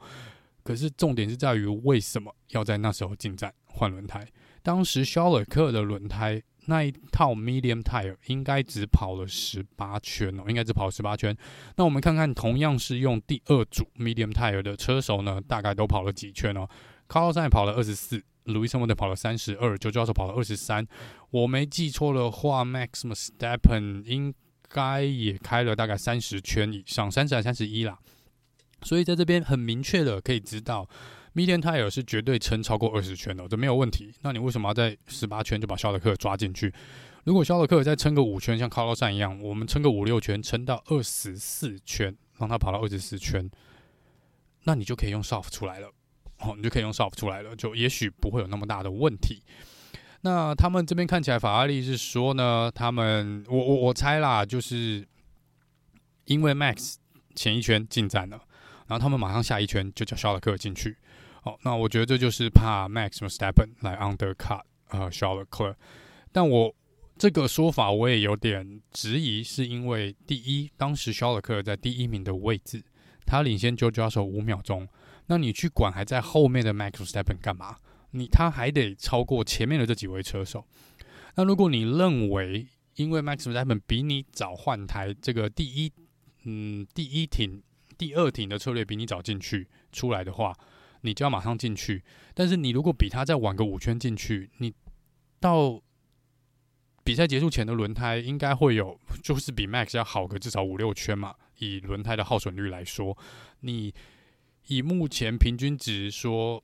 可是重点是在于，为什么要在那时候进站换轮胎？当时肖尔克的轮胎那一套 medium tire 应该只跑了十八圈哦，应该只跑了十八圈。那我们看看，同样是用第二组 medium tire 的车手呢，大概都跑了几圈哦？Carlos 跑了二十四。路易斯·莫特跑了三十二，George Russell 跑了二十三。我没记错的话，Max Verstappen 应该也开了大概三十圈以上，三十还三十一啦。所以在这边很明确的可以知道，Medium Tire 是绝对撑超过二十圈的，这没有问题。那你为什么要在十八圈就把肖德克抓进去？如果肖德克再撑个五圈，像卡洛山一样，我们撑个五六圈，撑到二十四圈，让他跑到二十四圈，那你就可以用 Soft 出来了。哦，你就可以用 soft 出来了，就也许不会有那么大的问题。那他们这边看起来，法拉利是说呢，他们我我我猜啦，就是因为 Max 前一圈进站了，然后他们马上下一圈就叫肖德克进去。哦，那我觉得这就是怕 Max v e s t a p p e n 来 undercut 呃肖勒克。但我这个说法我也有点质疑，是因为第一，当时肖勒克在第一名的位置，他领先 George Russell 五秒钟。那你去管还在后面的 Max v e s t a p p e n 干嘛？你他还得超过前面的这几位车手。那如果你认为因为 Max v e s t a p p e n 比你早换胎，这个第一嗯第一停、第二停的策略比你早进去出来的话，你就要马上进去。但是你如果比他再晚个五圈进去，你到比赛结束前的轮胎应该会有，就是比 Max 要好个至少五六圈嘛。以轮胎的耗损率来说，你。以目前平均值说，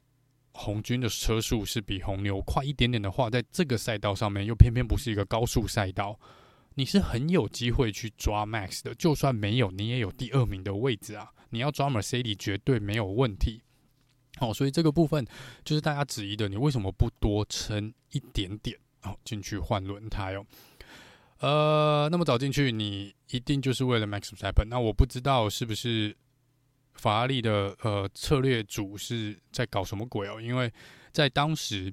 红军的车速是比红牛快一点点的话，在这个赛道上面又偏偏不是一个高速赛道，你是很有机会去抓 Max 的。就算没有，你也有第二名的位置啊！你要抓 Mercedes 绝对没有问题。哦，所以这个部分就是大家质疑的，你为什么不多撑一点点哦进去换轮胎哦？呃，那么早进去，你一定就是为了 Max Verstappen。那我不知道是不是。法拉利的呃策略组是在搞什么鬼哦？因为在当时，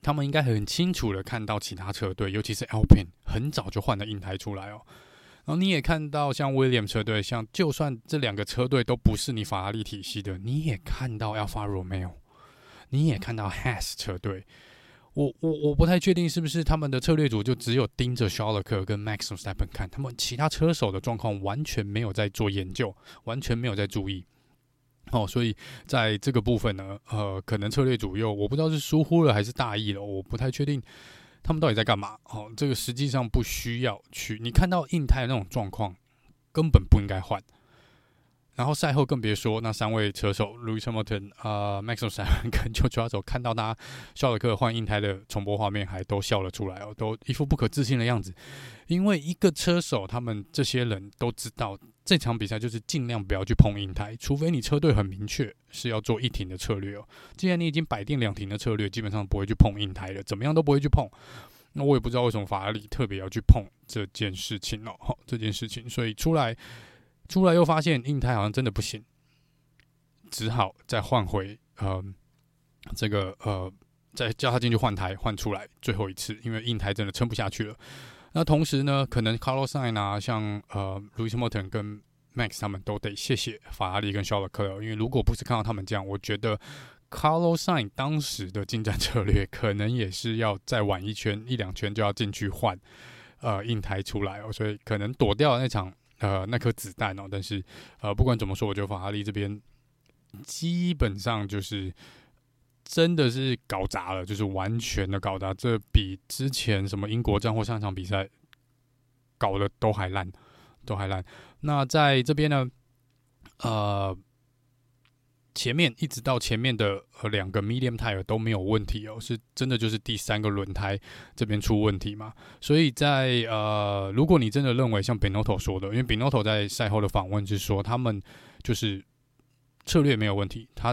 他们应该很清楚的看到其他车队，尤其是 Alpine 很早就换了硬胎出来哦。然后你也看到像威廉车队，像就算这两个车队都不是你法拉利体系的，你也看到 Alfa Romeo，你也看到 Has 车队。我我我不太确定是不是他们的策略组就只有盯着肖勒克跟 Max Verstappen 看，他们其他车手的状况完全没有在做研究，完全没有在注意。哦，所以在这个部分呢，呃，可能策略组又我不知道是疏忽了还是大意了，我不太确定他们到底在干嘛。哦，这个实际上不需要去，你看到硬胎的那种状况，根本不应该换。然后赛后更别说，那三位车手路易斯·莫特、啊、呃、Max Verstappen 跟 George Russell 看到他肖尔克换硬胎的重播画面，还都笑了出来哦，都一副不可置信的样子。因为一个车手，他们这些人都知道，这场比赛就是尽量不要去碰硬胎，除非你车队很明确是要做一停的策略哦。既然你已经摆定两停的策略，基本上不会去碰硬胎的，怎么样都不会去碰。那我也不知道为什么法拉利特别要去碰这件事情哦，这件事情，所以出来。出来又发现硬胎好像真的不行，只好再换回呃这个呃再叫他进去换胎换出来最后一次，因为硬胎真的撑不下去了。那同时呢，可能 Carlos Sainz 啊，像呃 Lewis Hamilton 跟 Max 他们都得谢谢法拉利跟肖勒克，因为如果不是看到他们这样，我觉得 Carlos Sainz 当时的进站策略可能也是要再晚一圈一两圈就要进去换呃硬胎出来哦，所以可能躲掉那场。呃那颗子弹哦。但是呃，不管怎么说，我觉得法拉利这边基本上就是真的是搞砸了，就是完全的搞砸。这比之前什么英国站或上场比赛搞的都还烂，都还烂。那在这边呢，呃。前面一直到前面的呃两个 medium tire 都没有问题哦，是真的就是第三个轮胎这边出问题嘛？所以在呃，如果你真的认为像 Binotto 说的，因为 Binotto 在赛后的访问是说他们就是策略没有问题，他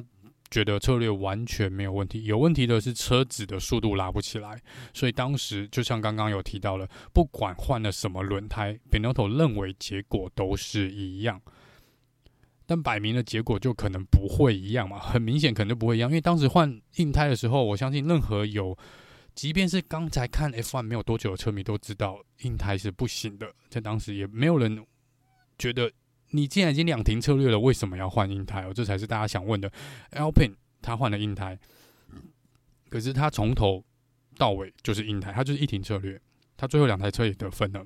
觉得策略完全没有问题，有问题的是车子的速度拉不起来。所以当时就像刚刚有提到了，不管换了什么轮胎，Benotto 认为结果都是一样。但摆明的结果就可能不会一样嘛，很明显可能不会一样，因为当时换硬胎的时候，我相信任何有，即便是刚才看 F1 没有多久的车迷都知道硬胎是不行的，在当时也没有人觉得你既然已经两停策略了，为什么要换硬胎？哦，这才是大家想问的。Alpine 他换了硬胎，可是他从头到尾就是硬胎，他就是一停策略，他最后两台车也得分了，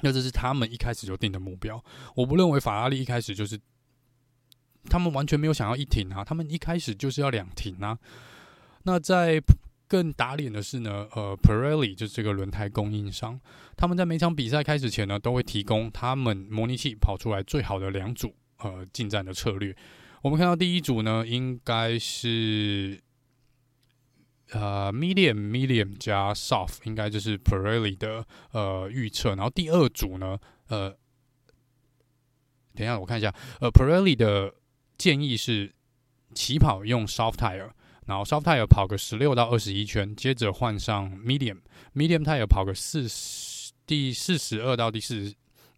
那这是他们一开始就定的目标。我不认为法拉利一开始就是。他们完全没有想要一停啊，他们一开始就是要两停啊。那在更打脸的是呢，呃，Pirelli 就是这个轮胎供应商，他们在每场比赛开始前呢，都会提供他们模拟器跑出来最好的两组呃进站的策略。我们看到第一组呢，应该是呃 medium medium 加 soft，应该就是 Pirelli 的呃预测。然后第二组呢，呃，等一下我看一下，呃，Pirelli 的。建议是起跑用 soft tire，然后 soft tire 跑个十六到二十一圈，接着换上 medium，medium tire 跑个四十第四十二到第四十。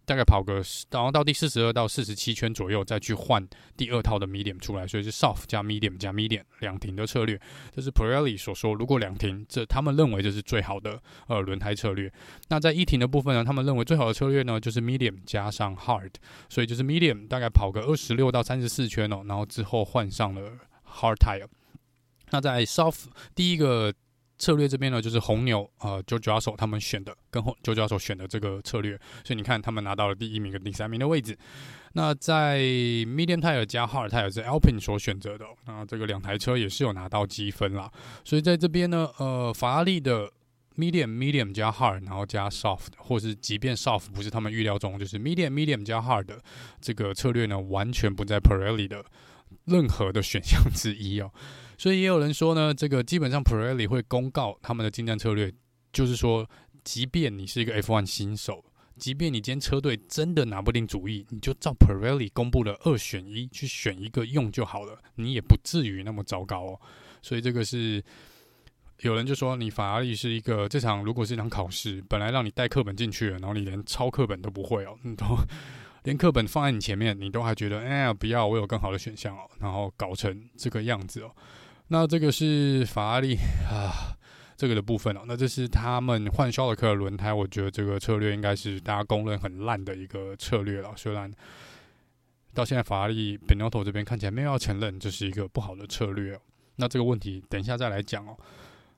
大概跑个，然后到第四十二到四十七圈左右，再去换第二套的 medium 出来，所以是 soft 加 medium 加 medium 两停的策略。这是 Pirelli 所说，如果两停，这他们认为这是最好的呃轮胎策略。那在一停的部分呢，他们认为最好的策略呢就是 medium 加上 hard，所以就是 medium 大概跑个二十六到三十四圈哦，然后之后换上了 hard tire。那在 soft 第一个。策略这边呢，就是红牛呃，George Russell 他们选的，跟红 George Russell 选的这个策略，所以你看他们拿到了第一名跟第三名的位置。那在 Medium Tire 加 Hard Tire 是 Alpine 所选择的，那这个两台车也是有拿到积分啦。所以在这边呢，呃，法拉利的 Medium Medium 加 Hard，然后加 Soft，或是即便 Soft 不是他们预料中，就是 Medium Medium 加 Hard 的这个策略呢，完全不在 Pirelli 的任何的选项之一哦。所以也有人说呢，这个基本上 Pirelli 会公告他们的进站策略，就是说，即便你是一个 F1 新手，即便你今天车队真的拿不定主意，你就照 Pirelli 公布的二选一去选一个用就好了，你也不至于那么糟糕哦。所以这个是有人就说，你法拉利是一个这场如果是一场考试，本来让你带课本进去了，然后你连抄课本都不会哦，你都 连课本放在你前面，你都还觉得哎呀不要，我有更好的选项哦，然后搞成这个样子哦。那这个是法拉利 啊，这个的部分哦。那这是他们换肖尔克的轮胎，我觉得这个策略应该是大家公认很烂的一个策略了。虽然到现在法拉利 Binotto 这边看起来没有要承认这是一个不好的策略哦。那这个问题等一下再来讲哦。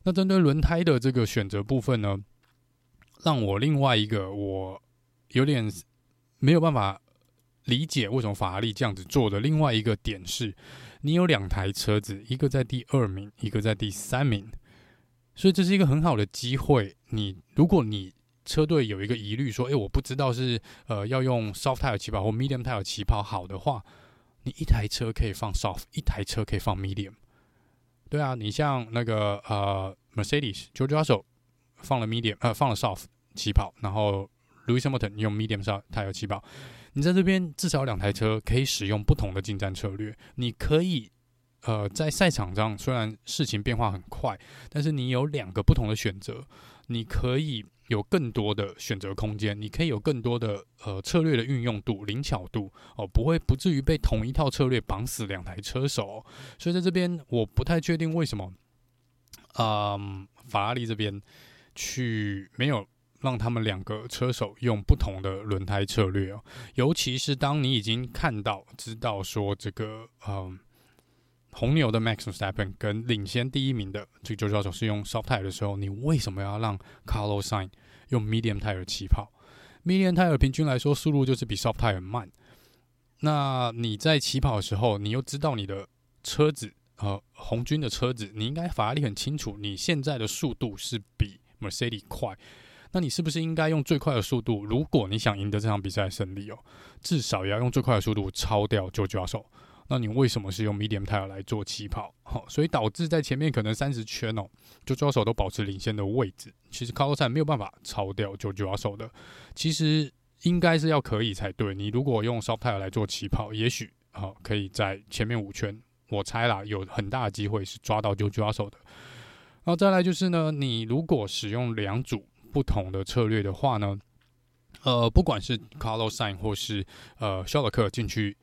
那针对轮胎的这个选择部分呢，让我另外一个我有点没有办法理解为什么法拉利这样子做的另外一个点是。你有两台车子，一个在第二名，一个在第三名，所以这是一个很好的机会。你如果你车队有一个疑虑，说：“诶，我不知道是呃要用 soft tire 起跑或 medium tire 起跑好的话，你一台车可以放 soft，一台车可以放 medium。对啊，你像那个呃 Mercedes George Russell 放了 medium，呃放了 soft 起跑，然后 Lewis Hamilton 用 medium soft tire 起跑。你在这边至少两台车可以使用不同的进站策略。你可以，呃，在赛场上虽然事情变化很快，但是你有两个不同的选择，你可以有更多的选择空间，你可以有更多的呃策略的运用度、灵巧度哦，不会不至于被同一套策略绑死两台车手。所以在这边我不太确定为什么，嗯，法拉利这边去没有。让他们两个车手用不同的轮胎策略哦，尤其是当你已经看到、知道说这个嗯，红牛的 Max Verstappen 跟领先第一名的这个 George Russell 是用 soft tire 的时候，你为什么要让 Carlos Sain 用 medium tire 起跑 medium tire 平均来说速度就是比 soft tire 慢。那你在起跑的时候，你又知道你的车子呃红军的车子，你应该法拉利很清楚，你现在的速度是比 Mercedes 快。那你是不是应该用最快的速度？如果你想赢得这场比赛的胜利哦，至少也要用最快的速度超掉 George Russell。那你为什么是用 medium tire 来做起跑？好，所以导致在前面可能三十圈哦，George Russell 都保持领先的位置。其实 Carlos 没有办法超掉 George Russell 的。其实应该是要可以才对。你如果用 soft tire 来做起跑，也许好可以在前面五圈，我猜啦，有很大的机会是抓到 George Russell 的。然后再来就是呢，你如果使用两组。不同的策略的话呢，呃，不管是 Carlos Sain 或是呃肖尔克进去，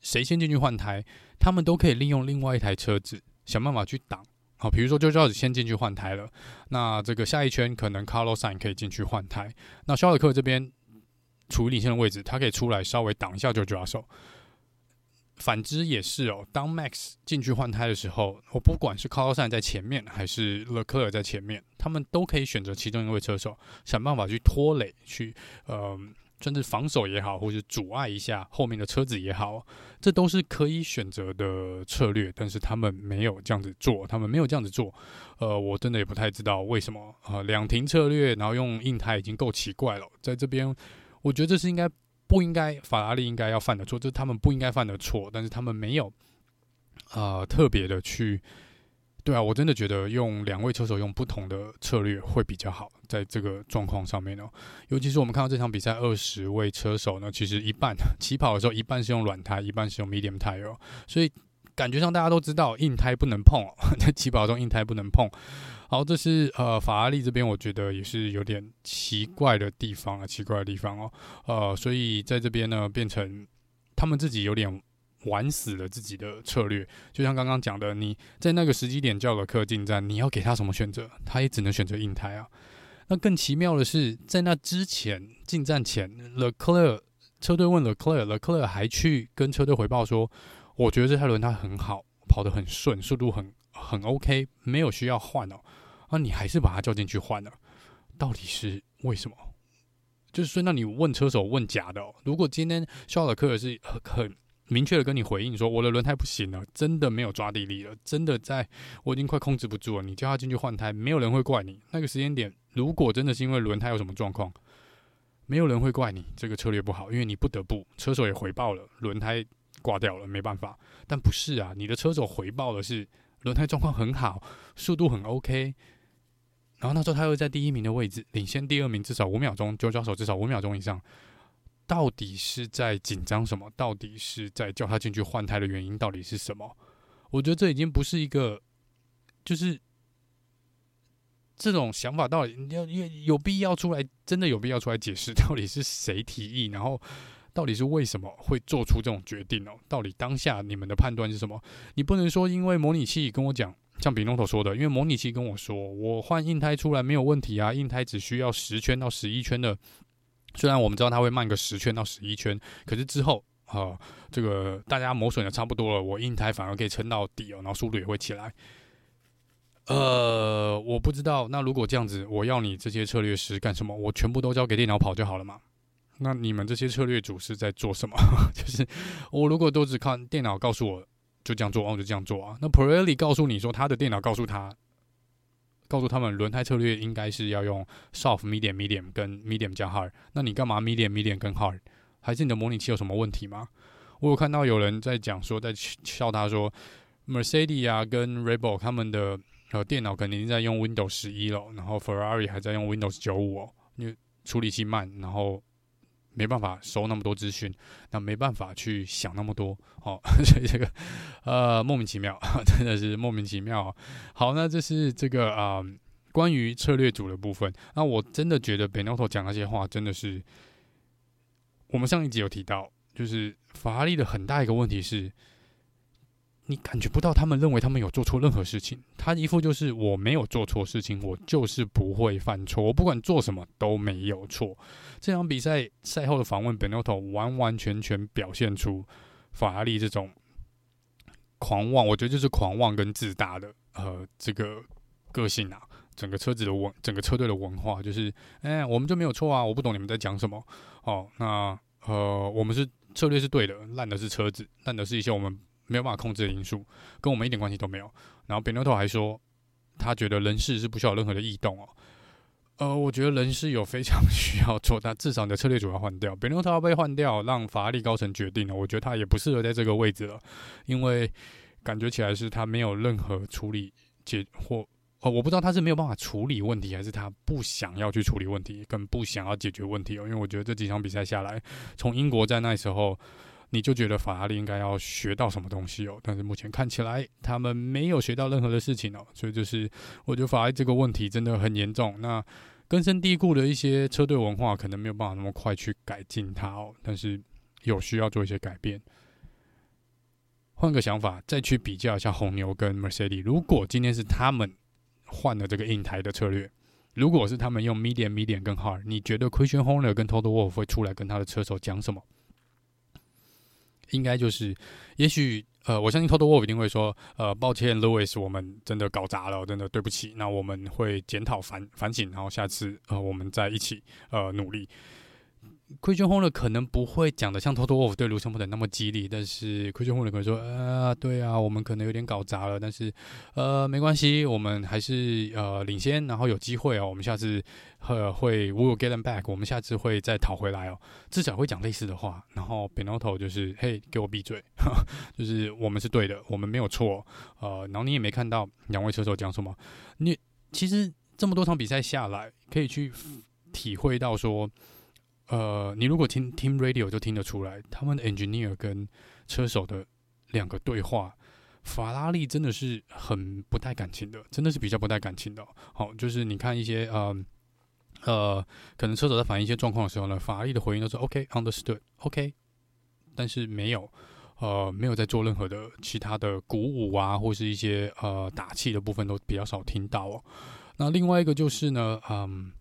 谁先进去换胎，他们都可以利用另外一台车子想办法去挡。好，比如说 George Russell 先进去换胎了，那这个下一圈可能 Carlos Sain 可以进去换胎，那肖尔克这边处于领先的位置，他可以出来稍微挡一下 George Russell。反之也是哦，当 Max 进去换胎的时候，我不管是 Carlos Sainz 在前面，还是 l e c l e r 在前面，他们都可以选择其中一位车手，想办法去拖累，去呃，甚至防守也好，或是阻碍一下后面的车子也好，这都是可以选择的策略。但是他们没有这样子做，他们没有这样子做，呃，我真的也不太知道为什么。呃，两停策略，然后用硬胎已经够奇怪了，在这边，我觉得这是应该。不应该，法拉利应该要犯的错，这是他们不应该犯的错。但是他们没有，呃，特别的去，对啊，我真的觉得用两位车手用不同的策略会比较好，在这个状况上面呢。尤其是我们看到这场比赛二十位车手呢，其实一半起跑的时候一半是用软胎，一半是用 medium tire，所以感觉上大家都知道 硬胎不能碰，在起跑中硬胎不能碰。好，这是呃法拉利这边，我觉得也是有点奇怪的地方啊，奇怪的地方哦，呃，所以在这边呢，变成他们自己有点玩死了自己的策略。就像刚刚讲的，你在那个时机点叫了客进站，你要给他什么选择？他也只能选择硬胎啊。那更奇妙的是，在那之前进站前，Leclerc 车队问 Leclerc，Leclerc 还去跟车队回报说，我觉得这台轮胎很好，跑得很顺，速度很。很 OK，没有需要换哦，啊，你还是把他叫进去换了，到底是为什么？就是说，那你问车手问假的。如果今天肖尔克是很很明确的跟你回应说，我的轮胎不行了，真的没有抓地力了，真的在我已经快控制不住了，你叫他进去换胎，没有人会怪你。那个时间点，如果真的是因为轮胎有什么状况，没有人会怪你这个策略不好，因为你不得不，车手也回报了轮胎挂掉了，没办法。但不是啊，你的车手回报的是。轮胎状况很好，速度很 OK，然后那时候他又在第一名的位置，领先第二名至少五秒钟，就交手至少五秒钟以上。到底是在紧张什么？到底是在叫他进去换胎的原因到底是什么？我觉得这已经不是一个，就是这种想法到底要有有必要出来，真的有必要出来解释到底是谁提议，然后。到底是为什么会做出这种决定哦？到底当下你们的判断是什么？你不能说因为模拟器跟我讲，像比诺托说的，因为模拟器跟我说，我换硬胎出来没有问题啊，硬胎只需要十圈到十一圈的。虽然我们知道它会慢个十圈到十一圈，可是之后啊、这个大家磨损的差不多了，我硬胎反而可以撑到底哦，然后速度也会起来。呃，我不知道，那如果这样子，我要你这些策略师干什么？我全部都交给电脑跑就好了嘛？那你们这些策略组是在做什么？就是我如果都只看电脑告诉我就这样做，我就这样做啊。那 Pirelli 告诉你说他的电脑告诉他，告诉他们轮胎策略应该是要用 soft、medium、medium 跟 medium 加 hard。那你干嘛 medium、medium 跟 hard？还是你的模拟器有什么问题吗？我有看到有人在讲说，在笑他说 Mercedes 啊跟 Rebel 他们的呃电脑肯定在用 Windows 十一了，然后 Ferrari 还在用 Windows 九五哦，因为处理器慢，然后。没办法收那么多资讯，那没办法去想那么多，哦，所以这个呃莫名其妙，真的是莫名其妙。好，那这是这个啊、关于策略组的部分。那我真的觉得 Benotto 讲那些话真的是，我们上一集有提到，就是法拉利的很大一个问题是。你感觉不到他们认为他们有做错任何事情，他一副就是我没有做错事情，我就是不会犯错，我不管做什么都没有错。这场比赛赛后的访问本 e n 完完全全表现出法拉利这种狂妄，我觉得就是狂妄跟自大的呃这个个性啊。整个车子的文，整个车队的文化，就是，哎，我们就没有错啊，我不懂你们在讲什么。哦，那呃，我们是策略是对的，烂的是车子，烂的是一些我们没有办法控制的因素，跟我们一点关系都没有。然后 Binotto 还说，他觉得人事是不需要任何的异动哦。呃，我觉得人事有非常需要做，但至少你的策略组要换掉，Binotto 要被换掉，让法拉利高层决定了。我觉得他也不适合在这个位置了，因为感觉起来是他没有任何处理解或。哦，我不知道他是没有办法处理问题，还是他不想要去处理问题，更不想要解决问题哦。因为我觉得这几场比赛下来，从英国在那时候，你就觉得法拉利应该要学到什么东西哦。但是目前看起来，他们没有学到任何的事情哦。所以就是，我觉得法拉利这个问题真的很严重。那根深蒂固的一些车队文化，可能没有办法那么快去改进它哦。但是有需要做一些改变。换个想法，再去比较一下红牛跟 Mercedes。如果今天是他们。换了这个硬台的策略，如果是他们用 medium、medium 跟 hard，你觉得 Christian Horner 跟 Toto Wolff 会出来跟他的车手讲什么？应该就是，也许呃，我相信 Total Wolf 一定会说，呃，抱歉，Louis，我们真的搞砸了，真的对不起。那我们会检讨反反省，然后下次呃，我们再一起呃努力。Christian Horner 可能不会讲的像 Toto Wolff 对卢森堡的那么激励，但是 Christian Horner 可能说，呃，对啊，我们可能有点搞砸了，但是，呃，没关系，我们还是呃领先，然后有机会哦，我们下次呃会 We will get them back，我们下次会再讨回来哦，至少会讲类似的话。然后 Benotto 就是，嘿，给我闭嘴，就是我们是对的，我们没有错，呃，然后你也没看到两位车手讲什么，你其实这么多场比赛下来，可以去体会到说。呃，你如果听 Team Radio 就听得出来，他们的 engineer 跟车手的两个对话，法拉利真的是很不带感情的，真的是比较不带感情的。好，就是你看一些呃呃，可能车手在反映一些状况的时候呢，法拉利的回应都是 OK understood，OK，但是没有呃没有在做任何的其他的鼓舞啊，或是一些呃打气的部分都比较少听到哦。那另外一个就是呢，嗯，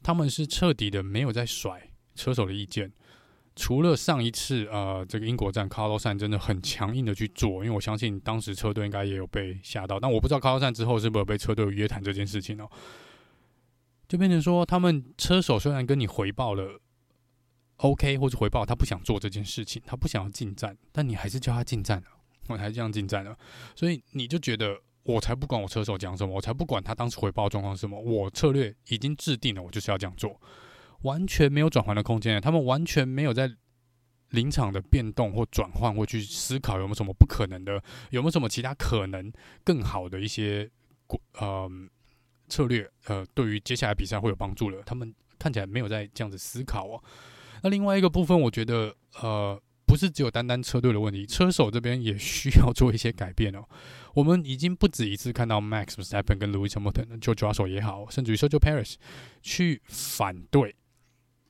他们是彻底的没有在甩。车手的意见，除了上一次呃，这个英国站，卡洛山真的很强硬的去做，因为我相信当时车队应该也有被吓到，但我不知道卡洛山之后是不是被车队约谈这件事情哦，就变成说他们车手虽然跟你回报了 OK，或者回报他不想做这件事情，他不想要进站，但你还是叫他进站了，我还是这样进站了，所以你就觉得我才不管我车手讲什么，我才不管他当时回报状况是什么，我策略已经制定了，我就是要这样做。完全没有转换的空间，他们完全没有在临场的变动或转换，或去思考有没有什么不可能的，有没有什么其他可能更好的一些呃策略，呃，对于接下来比赛会有帮助的。他们看起来没有在这样子思考哦。那另外一个部分，我觉得呃，不是只有单单车队的问题，车手这边也需要做一些改变哦。我们已经不止一次看到 Max Verstappen 跟 Lewis Hamilton、就抓手也好，甚至于 SOGO Paris 去反对。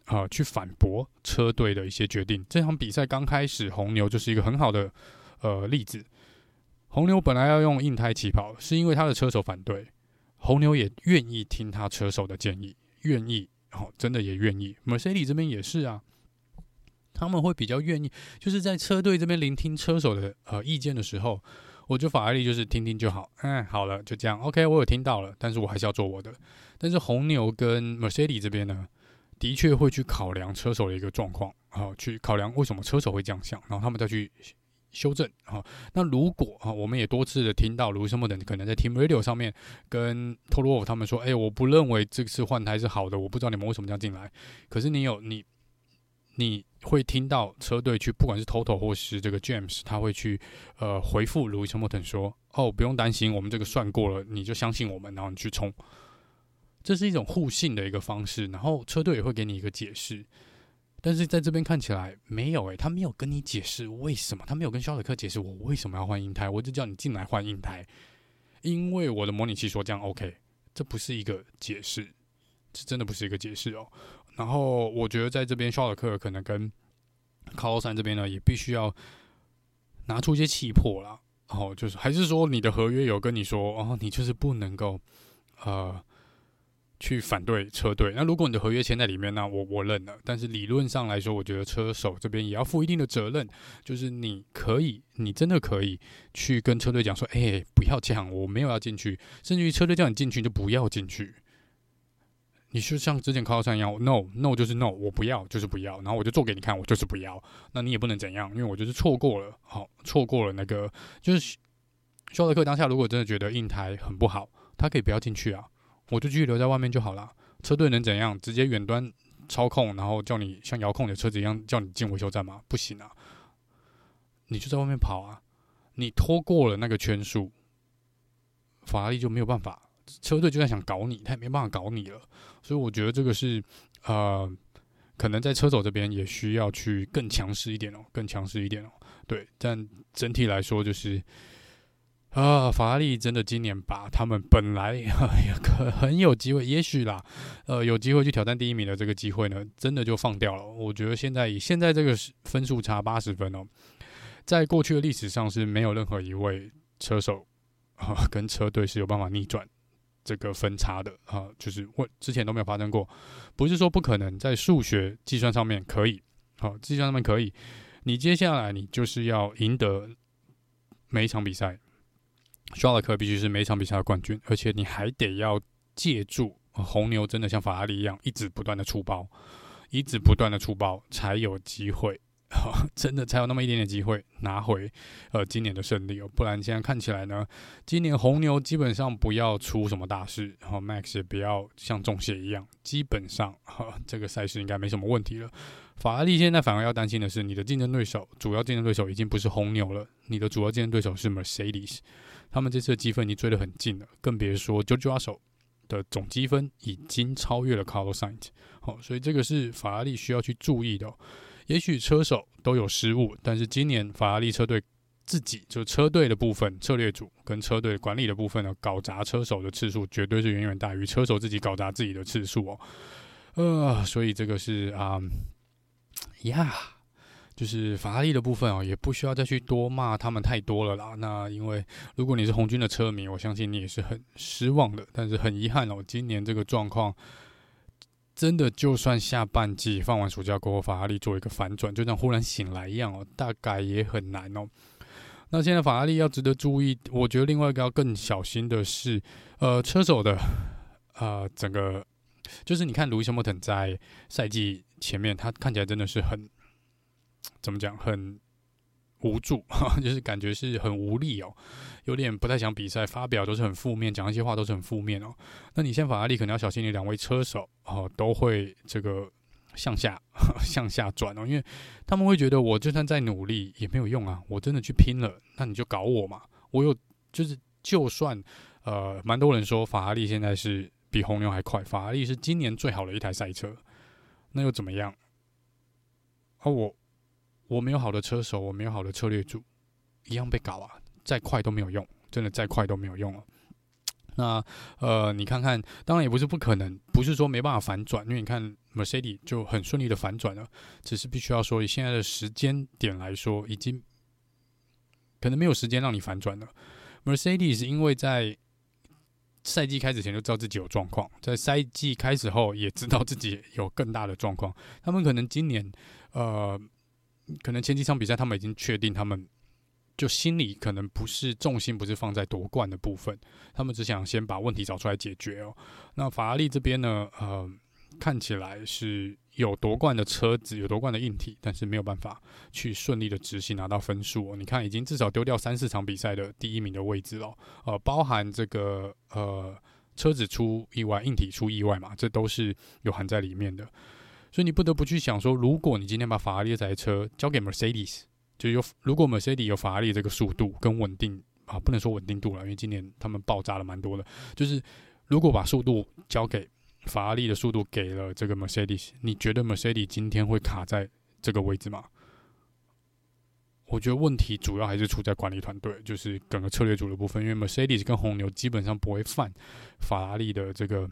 啊、呃，去反驳车队的一些决定。这场比赛刚开始，红牛就是一个很好的呃例子。红牛本来要用硬胎起跑，是因为他的车手反对，红牛也愿意听他车手的建议，愿意，哦，真的也愿意。Mercedes 这边也是啊，他们会比较愿意，就是在车队这边聆听车手的呃意见的时候，我觉得法拉利就是听听就好，嗯，好了，就这样，OK，我有听到了，但是我还是要做我的。但是红牛跟 Mercedes 这边呢？的确会去考量车手的一个状况，啊，去考量为什么车手会这样想，然后他们再去修正，啊，那如果啊，我们也多次的听到卢森堡等可能在 Team Radio 上面跟 Toto 他们说，哎、我不认为这次换胎是好的，我不知道你们为什么这样进来。可是你有你，你会听到车队去，不管是 Toto 或是这个 James，他会去呃回复卢森堡等说，哦，不用担心，我们这个算过了，你就相信我们，然后你去冲。这是一种互信的一个方式，然后车队也会给你一个解释，但是在这边看起来没有诶、他没有跟你解释为什么，他没有跟肖尔克解释我为什么要换硬胎，我就叫你进来换硬胎，因为我的模拟器说这样 OK，这不是一个解释，这真的不是一个解释哦。然后我觉得在这边肖尔克可能跟卡洛山这边呢，也必须要拿出一些气魄啦，然后就是还是说你的合约有跟你说，哦，你就是不能够呃。去反对车队。那如果你的合约签在里面，那我我认了。但是理论上来说，我觉得车手这边也要负一定的责任，就是你可以，你真的可以去跟车队讲说，哎、不要这样，我没有要进去，甚至于车队叫你进去就不要进去。你就像之前靠山一样，no no 就是 no，我不要就是不要，然后我就做给你看，我就是不要。那你也不能怎样，因为我就是错过了，好错过了那个，就是肖德克当下如果真的觉得印台很不好，他可以不要进去啊。我就继续留在外面就好了。车队能怎样？直接远端操控，然后叫你像遥控的车子一样叫你进维修站吗？不行啊！你就在外面跑啊！你拖过了那个圈数，法拉利就没有办法。车队就在想搞你，他也没办法搞你了。所以我觉得这个是呃，可能在车手这边也需要去更强势一点哦，更强势一点哦。对，但整体来说就是。啊，法拉利真的今年把他们本来 可很有机会，也许啦，呃，有机会去挑战第一名的这个机会呢，真的就放掉了。我觉得现在以现在这个分数差八十分哦，在过去的历史上是没有任何一位车手啊跟车队是有办法逆转这个分差的啊，就是我之前都没有发生过，不是说不可能，在数学计算上面可以，好，计算上面可以，你接下来你就是要赢得每一场比赛。肖勒克必须是每场比赛的冠军，而且你还得要借助红牛，真的像法拉利一样，一直不断的出包，一直不断的出包，才有机会，真的才有那么一点点机会拿回呃今年的胜利哦。不然现在看起来呢，今年红牛基本上不要出什么大事，然后 Max 也不要像中邪一样，基本上哈这个赛事应该没什么问题了。法拉利现在反而要担心的是，你的竞争对手，主要竞争对手已经不是红牛了，你的主要竞争对手是 Mercedes。他们这次的积分已经追得很近了，更别说 George Russell 的总积分已经超越了 Carlos Sainz。好，所以这个是法拉利需要去注意的哦。也许车手都有失误，但是今年法拉利车队自己就车队的部分，策略组跟车队管理的部分呢，搞砸车手的次数绝对是远远大于车手自己搞砸自己的次数哦。呃，所以这个是啊，呀、um, yeah。就是法拉利的部分哦，也不需要再去多骂他们太多了啦。那因为如果你是红军的车迷，我相信你也是很失望的。但是很遗憾哦，今年这个状况真的，就算下半季放完暑假过后，法拉利做一个反转，就像忽然醒来一样哦，大概也很难哦。那现在法拉利要值得注意，我觉得另外一个要更小心的是，呃，车手的呃整个就是你看，路易斯·莫腾在赛季前面，他看起来真的是很。怎么讲？很无助，就是感觉是很无力哦，有点不太想比赛，发表都是很负面，讲一些话都是很负面哦。那你现在法拉利可能要小心，你两位车手哦都会这个向下 向下转哦，因为他们会觉得我就算再努力也没有用啊，我真的去拼了，那你就搞我嘛。我有就是就算呃，蛮多人说法拉利现在是比红牛还快，法拉利是今年最好的一台赛车，那又怎么样？而、我。我没有好的车手，我没有好的策略组，一样被搞啊！再快都没有用，真的再快都没有用了。那呃，你看看，当然也不是不可能，不是说没办法反转，因为你看 Mercedes 就很顺利的反转了，只是必须要说以现在的时间点来说，已经可能没有时间让你反转了。Mercedes 因为在赛季开始前就知道自己有状况，在赛季开始后也知道自己有更大的状况，他们可能今年呃。可能前几场比赛，他们已经确定，他们就心里可能不是重心，不是放在夺冠的部分，他们只想先把问题找出来解决哦。那法拉利这边呢，呃，看起来是有夺冠的车子，有夺冠的硬体，但是没有办法去顺利的执行拿到分数哦。你看，已经至少丢掉三四场比赛的第一名的位置了，呃，包含这个呃车子出意外，硬体出意外嘛，这都是有含在里面的。所以你不得不去想说，如果你今天把法拉利这台车交给 Mercedes，就有如果 Mercedes 有法拉利这个速度跟稳定啊，不能说稳定度了，因为今年他们爆炸了蛮多的。就是如果把速度交给法拉利的速度给了这个 Mercedes，你觉得 Mercedes 今天会卡在这个位置吗？我觉得问题主要还是出在管理团队，就是整个策略组的部分，因为 Mercedes 跟红牛基本上不会犯法拉利的这个。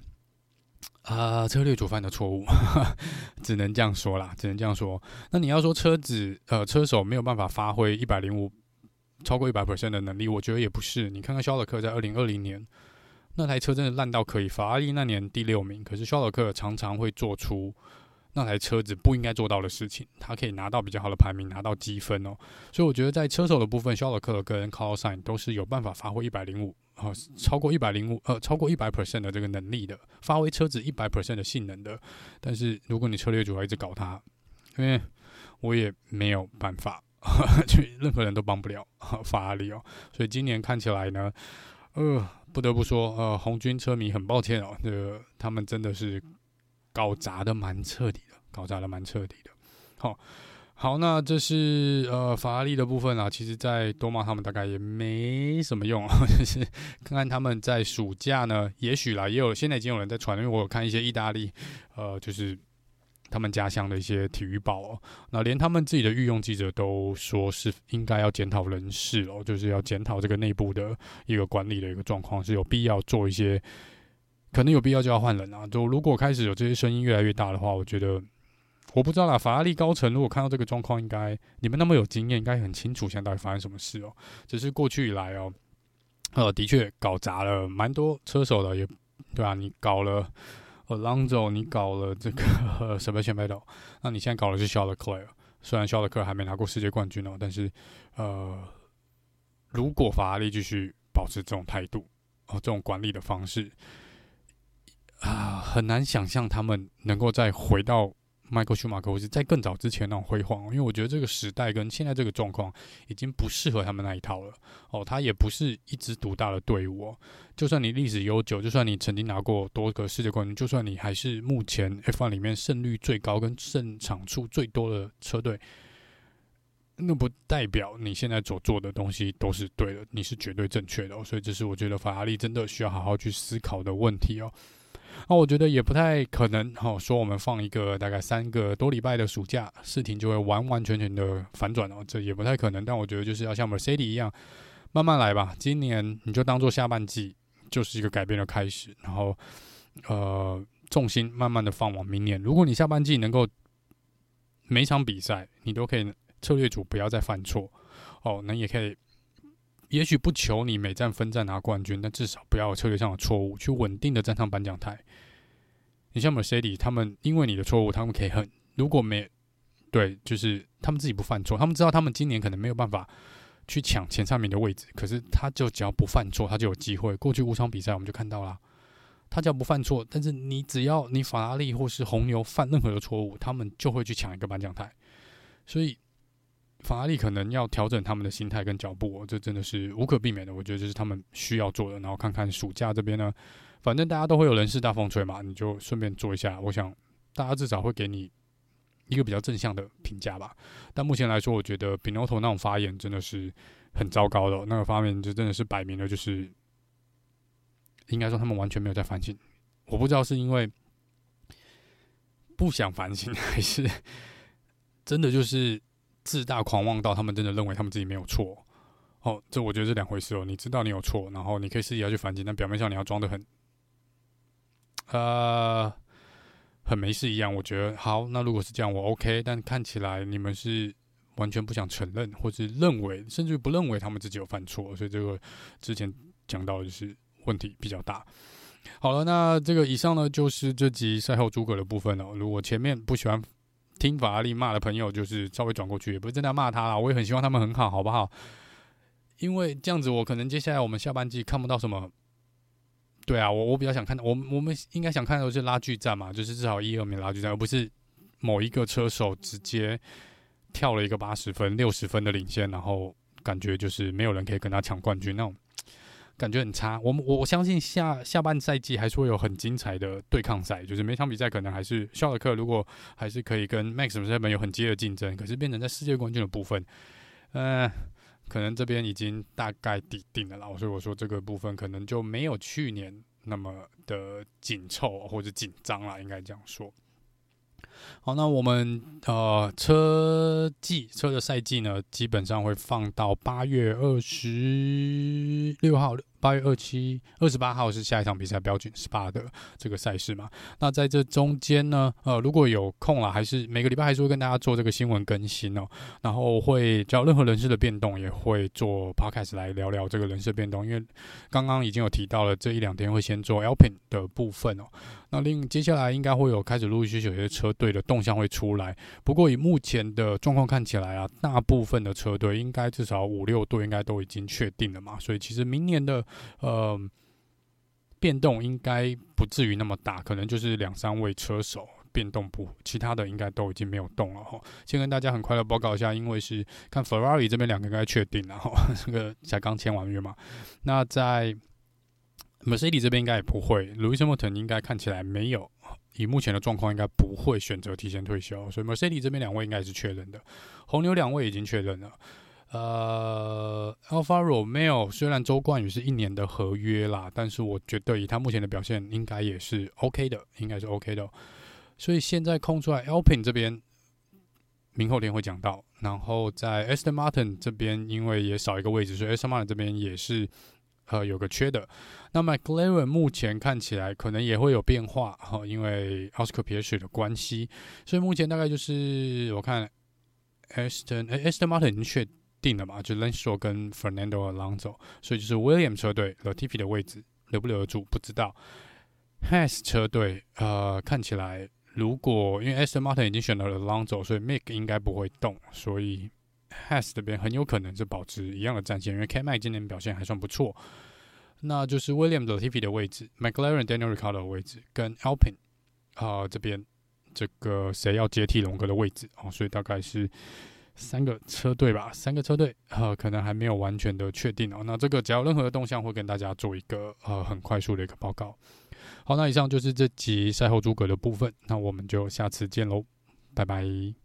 啊、呃，车队主犯的错误，只能这样说啦，只能这样说。那你要说车子呃车手没有办法发挥一百零五超过一百 percent 的能力，我觉得也不是。你看看肖尔克在二零二零年那台车真的烂到可以。法拉利那年第六名，可是肖尔克常常会做出那台车子不应该做到的事情，他可以拿到比较好的排名，拿到积分哦。所以我觉得在车手的部分，肖尔克跟 c a r l s i g n 都是有办法发挥一百零五，哦，超过一百零五，呃，超过一百 percent 的这个能力的，发挥车子一百 percent 的性能的。但是如果你车队主要一直搞它，因为我也没有办法，就任何人都帮不了法拉利哦。所以今年看起来呢，呃，不得不说，呃，红军车迷很抱歉哦，这个他们真的是。搞砸的蛮彻底的，搞砸的蛮彻底的。好，好，那这是呃法拉利的部分啊。其实，在多骂他们大概也没什么用啊，就是看看他们在暑假呢，也许啦，也有现在已经有人在传，因为我有看一些意大利呃，就是他们家乡的一些体育报哦。那连他们自己的御用记者都说是应该要检讨人事哦，就是要检讨这个内部的一个管理的一个状况，是有必要做一些。可能有必要就要换人啊！就如果开始有这些声音越来越大的话，我觉得我不知道啦。法拉利高层如果看到这个状况，应该你们那么有经验，应该很清楚现在到底发生什么事哦。只是过去以来哦，呃，的确搞砸了蛮多车手的，也对啊，你搞了呃 Alonso，你搞了这个 Sebastian Vettel，那你现在搞的是 Charles Leclerc。虽然 Charles Leclerc 还没拿过世界冠军哦，但是呃，如果法拉利继续保持这种态度哦，这种管理的方式。啊，很难想象他们能够再回到迈克舒马克或是在更早之前那种辉煌，因为我觉得这个时代跟现在这个状况已经不适合他们那一套了。哦，他也不是一支独大的队伍哦。就算你历史悠久，就算你曾经拿过多个世界冠军，就算你还是目前 F1 里面胜率最高跟胜场数最多的车队，那不代表你现在所做的东西都是对的，你是绝对正确的哦。所以这是我觉得法拉利真的需要好好去思考的问题哦。那我觉得也不太可能，哈，说我们放一个大概三个多礼拜的暑假，事情就会完完全全的反转哦，这也不太可能。但我觉得就是要像 Mercedes 一样，慢慢来吧。今年你就当做下半季就是一个改变的开始，然后呃，重心慢慢的放往明年。如果你下半季能够每场比赛你都可以策略组不要再犯错哦，那也可以。也许不求你每站分站拿冠军，但至少不要有策略上的错误，去稳定的站上颁奖台。你像 Mercedes，他们因为你的错误，他们可以很，如果没对，就是他们自己不犯错，他们知道他们今年可能没有办法去抢前三名的位置，可是他就只要不犯错，他就有机会。过去五场比赛我们就看到了，他只要不犯错，但是你只要你法拉利或是红牛犯任何的错误，他们就会去抢一个颁奖台，所以。法拉利可能要调整他们的心态跟脚步哦，这真的是无可避免的。我觉得这是他们需要做的。然后看看暑假这边呢，反正大家都会有人事大风吹嘛，你就顺便做一下。我想大家至少会给你一个比较正向的评价吧。但目前来说，我觉得 Binotto 那种发言真的是很糟糕的。那个发言就真的是摆明了就是，应该说他们完全没有在反省。我不知道是因为不想反省，还是真的就是。自大狂妄到他们真的认为他们自己没有错，哦，这我觉得是两回事哦。你知道你有错，然后你可以自己要去反击，但表面上你要装得很，呃，很没事一样。我觉得好，那如果是这样，我 OK。但看起来你们是完全不想承认，或是认为，甚至不认为他们自己有犯错，所以这个之前讲到的就是问题比较大。好了，那这个以上呢就是这集赛后诸葛的部分了。如果前面不喜欢。听法拉利骂的朋友，就是稍微转过去，也不是真的要骂他啦。我也很希望他们很好，好不好？因为这样子，我可能接下来我们下半季看不到什么。对啊，我我比较想看到，我我们应该想看到的是拉锯战嘛，就是至少一二名拉锯战，而不是某一个车手直接跳了一个八十分、六十分的领先，然后感觉就是没有人可以跟他抢冠军那种。感觉很差，我们我相信下下半赛季还是会有很精彩的对抗赛，就是每场比赛可能还是肖尔克如果还是可以跟 Max 这边有很激烈的竞争，可是变成在世界冠军的部分，呃，可能这边已经大概底定了啦，所以我说这个部分可能就没有去年那么的紧凑或者紧张了，应该这样说。好，那我们呃车季车的赛季呢，基本上会放到八月二十六号。八月二七、二十八号是下一场比赛，标准 SPA 的这个赛事嘛。那在这中间呢，呃，如果有空了，还是每个礼拜还是会跟大家做这个新闻更新哦。然后会只要任何人事的变动，也会做 Podcast 来聊聊这个人事变动。因为刚刚已经有提到了，这一两天会先做 Alpine 的部分哦。那另接下来应该会有开始陆陆续续有些车队的动向会出来。不过以目前的状况看起来啊，大部分的车队应该至少五六队应该都已经确定了嘛。所以其实明年的。呃，变动应该不至于那么大，可能就是两三位车手变动不，其他的应该都已经没有动了哈。先跟大家很快的报告一下，因为是看 Ferrari 这边两个应该确定了哈，这个才刚签完约嘛。那在 Mercedes 这边应该也不会，Louis Hamilton 应该看起来没有，以目前的状况应该不会选择提前退休，所以 Mercedes 这边两位应该是确认的，红牛两位已经确认了。呃，Alfa Romeo 虽然周冠宇是一年的合约啦，但是我觉得以他目前的表现，应该也是 OK 的，应该是 OK 的。所以现在空出来，Alpin 这边，明后天会讲到。然后在 Aston Martin 这边，因为也少一个位置，所以 Aston Martin 这边也是呃有个缺的。那 McLaren 目前看起来可能也会有变化哈，因为奥斯卡皮耶许的关系，所以目前大概就是我看 Aston 哎 Aston Martin 已经确。定了嘛，就 l e n s h o 跟 Fernando Alonso，所以就是 William 车队 Latifi 的位置留不留得住不知道。Has 车队呃看起来如果因为 Aston Martin 已经选到了 Alonso，所以 m i k 应该不会动，所以 Has 这边很有可能是保持一样的战线，因为 K Mac 今年表现还算不错。那就是 William 的 Latifi 的位置，McLaren Daniel r i c a r d o 的位置跟 Alpine 啊、这边。这个谁要接替龙哥的位置哦？所以大概是三个车队吧，三个车队，呃，可能还没有完全的确定哦。那这个只要任何的动向，会跟大家做一个呃很快速的一个报告。好，那以上就是这集赛后诸葛的部分，那我们就下次见喽，拜拜。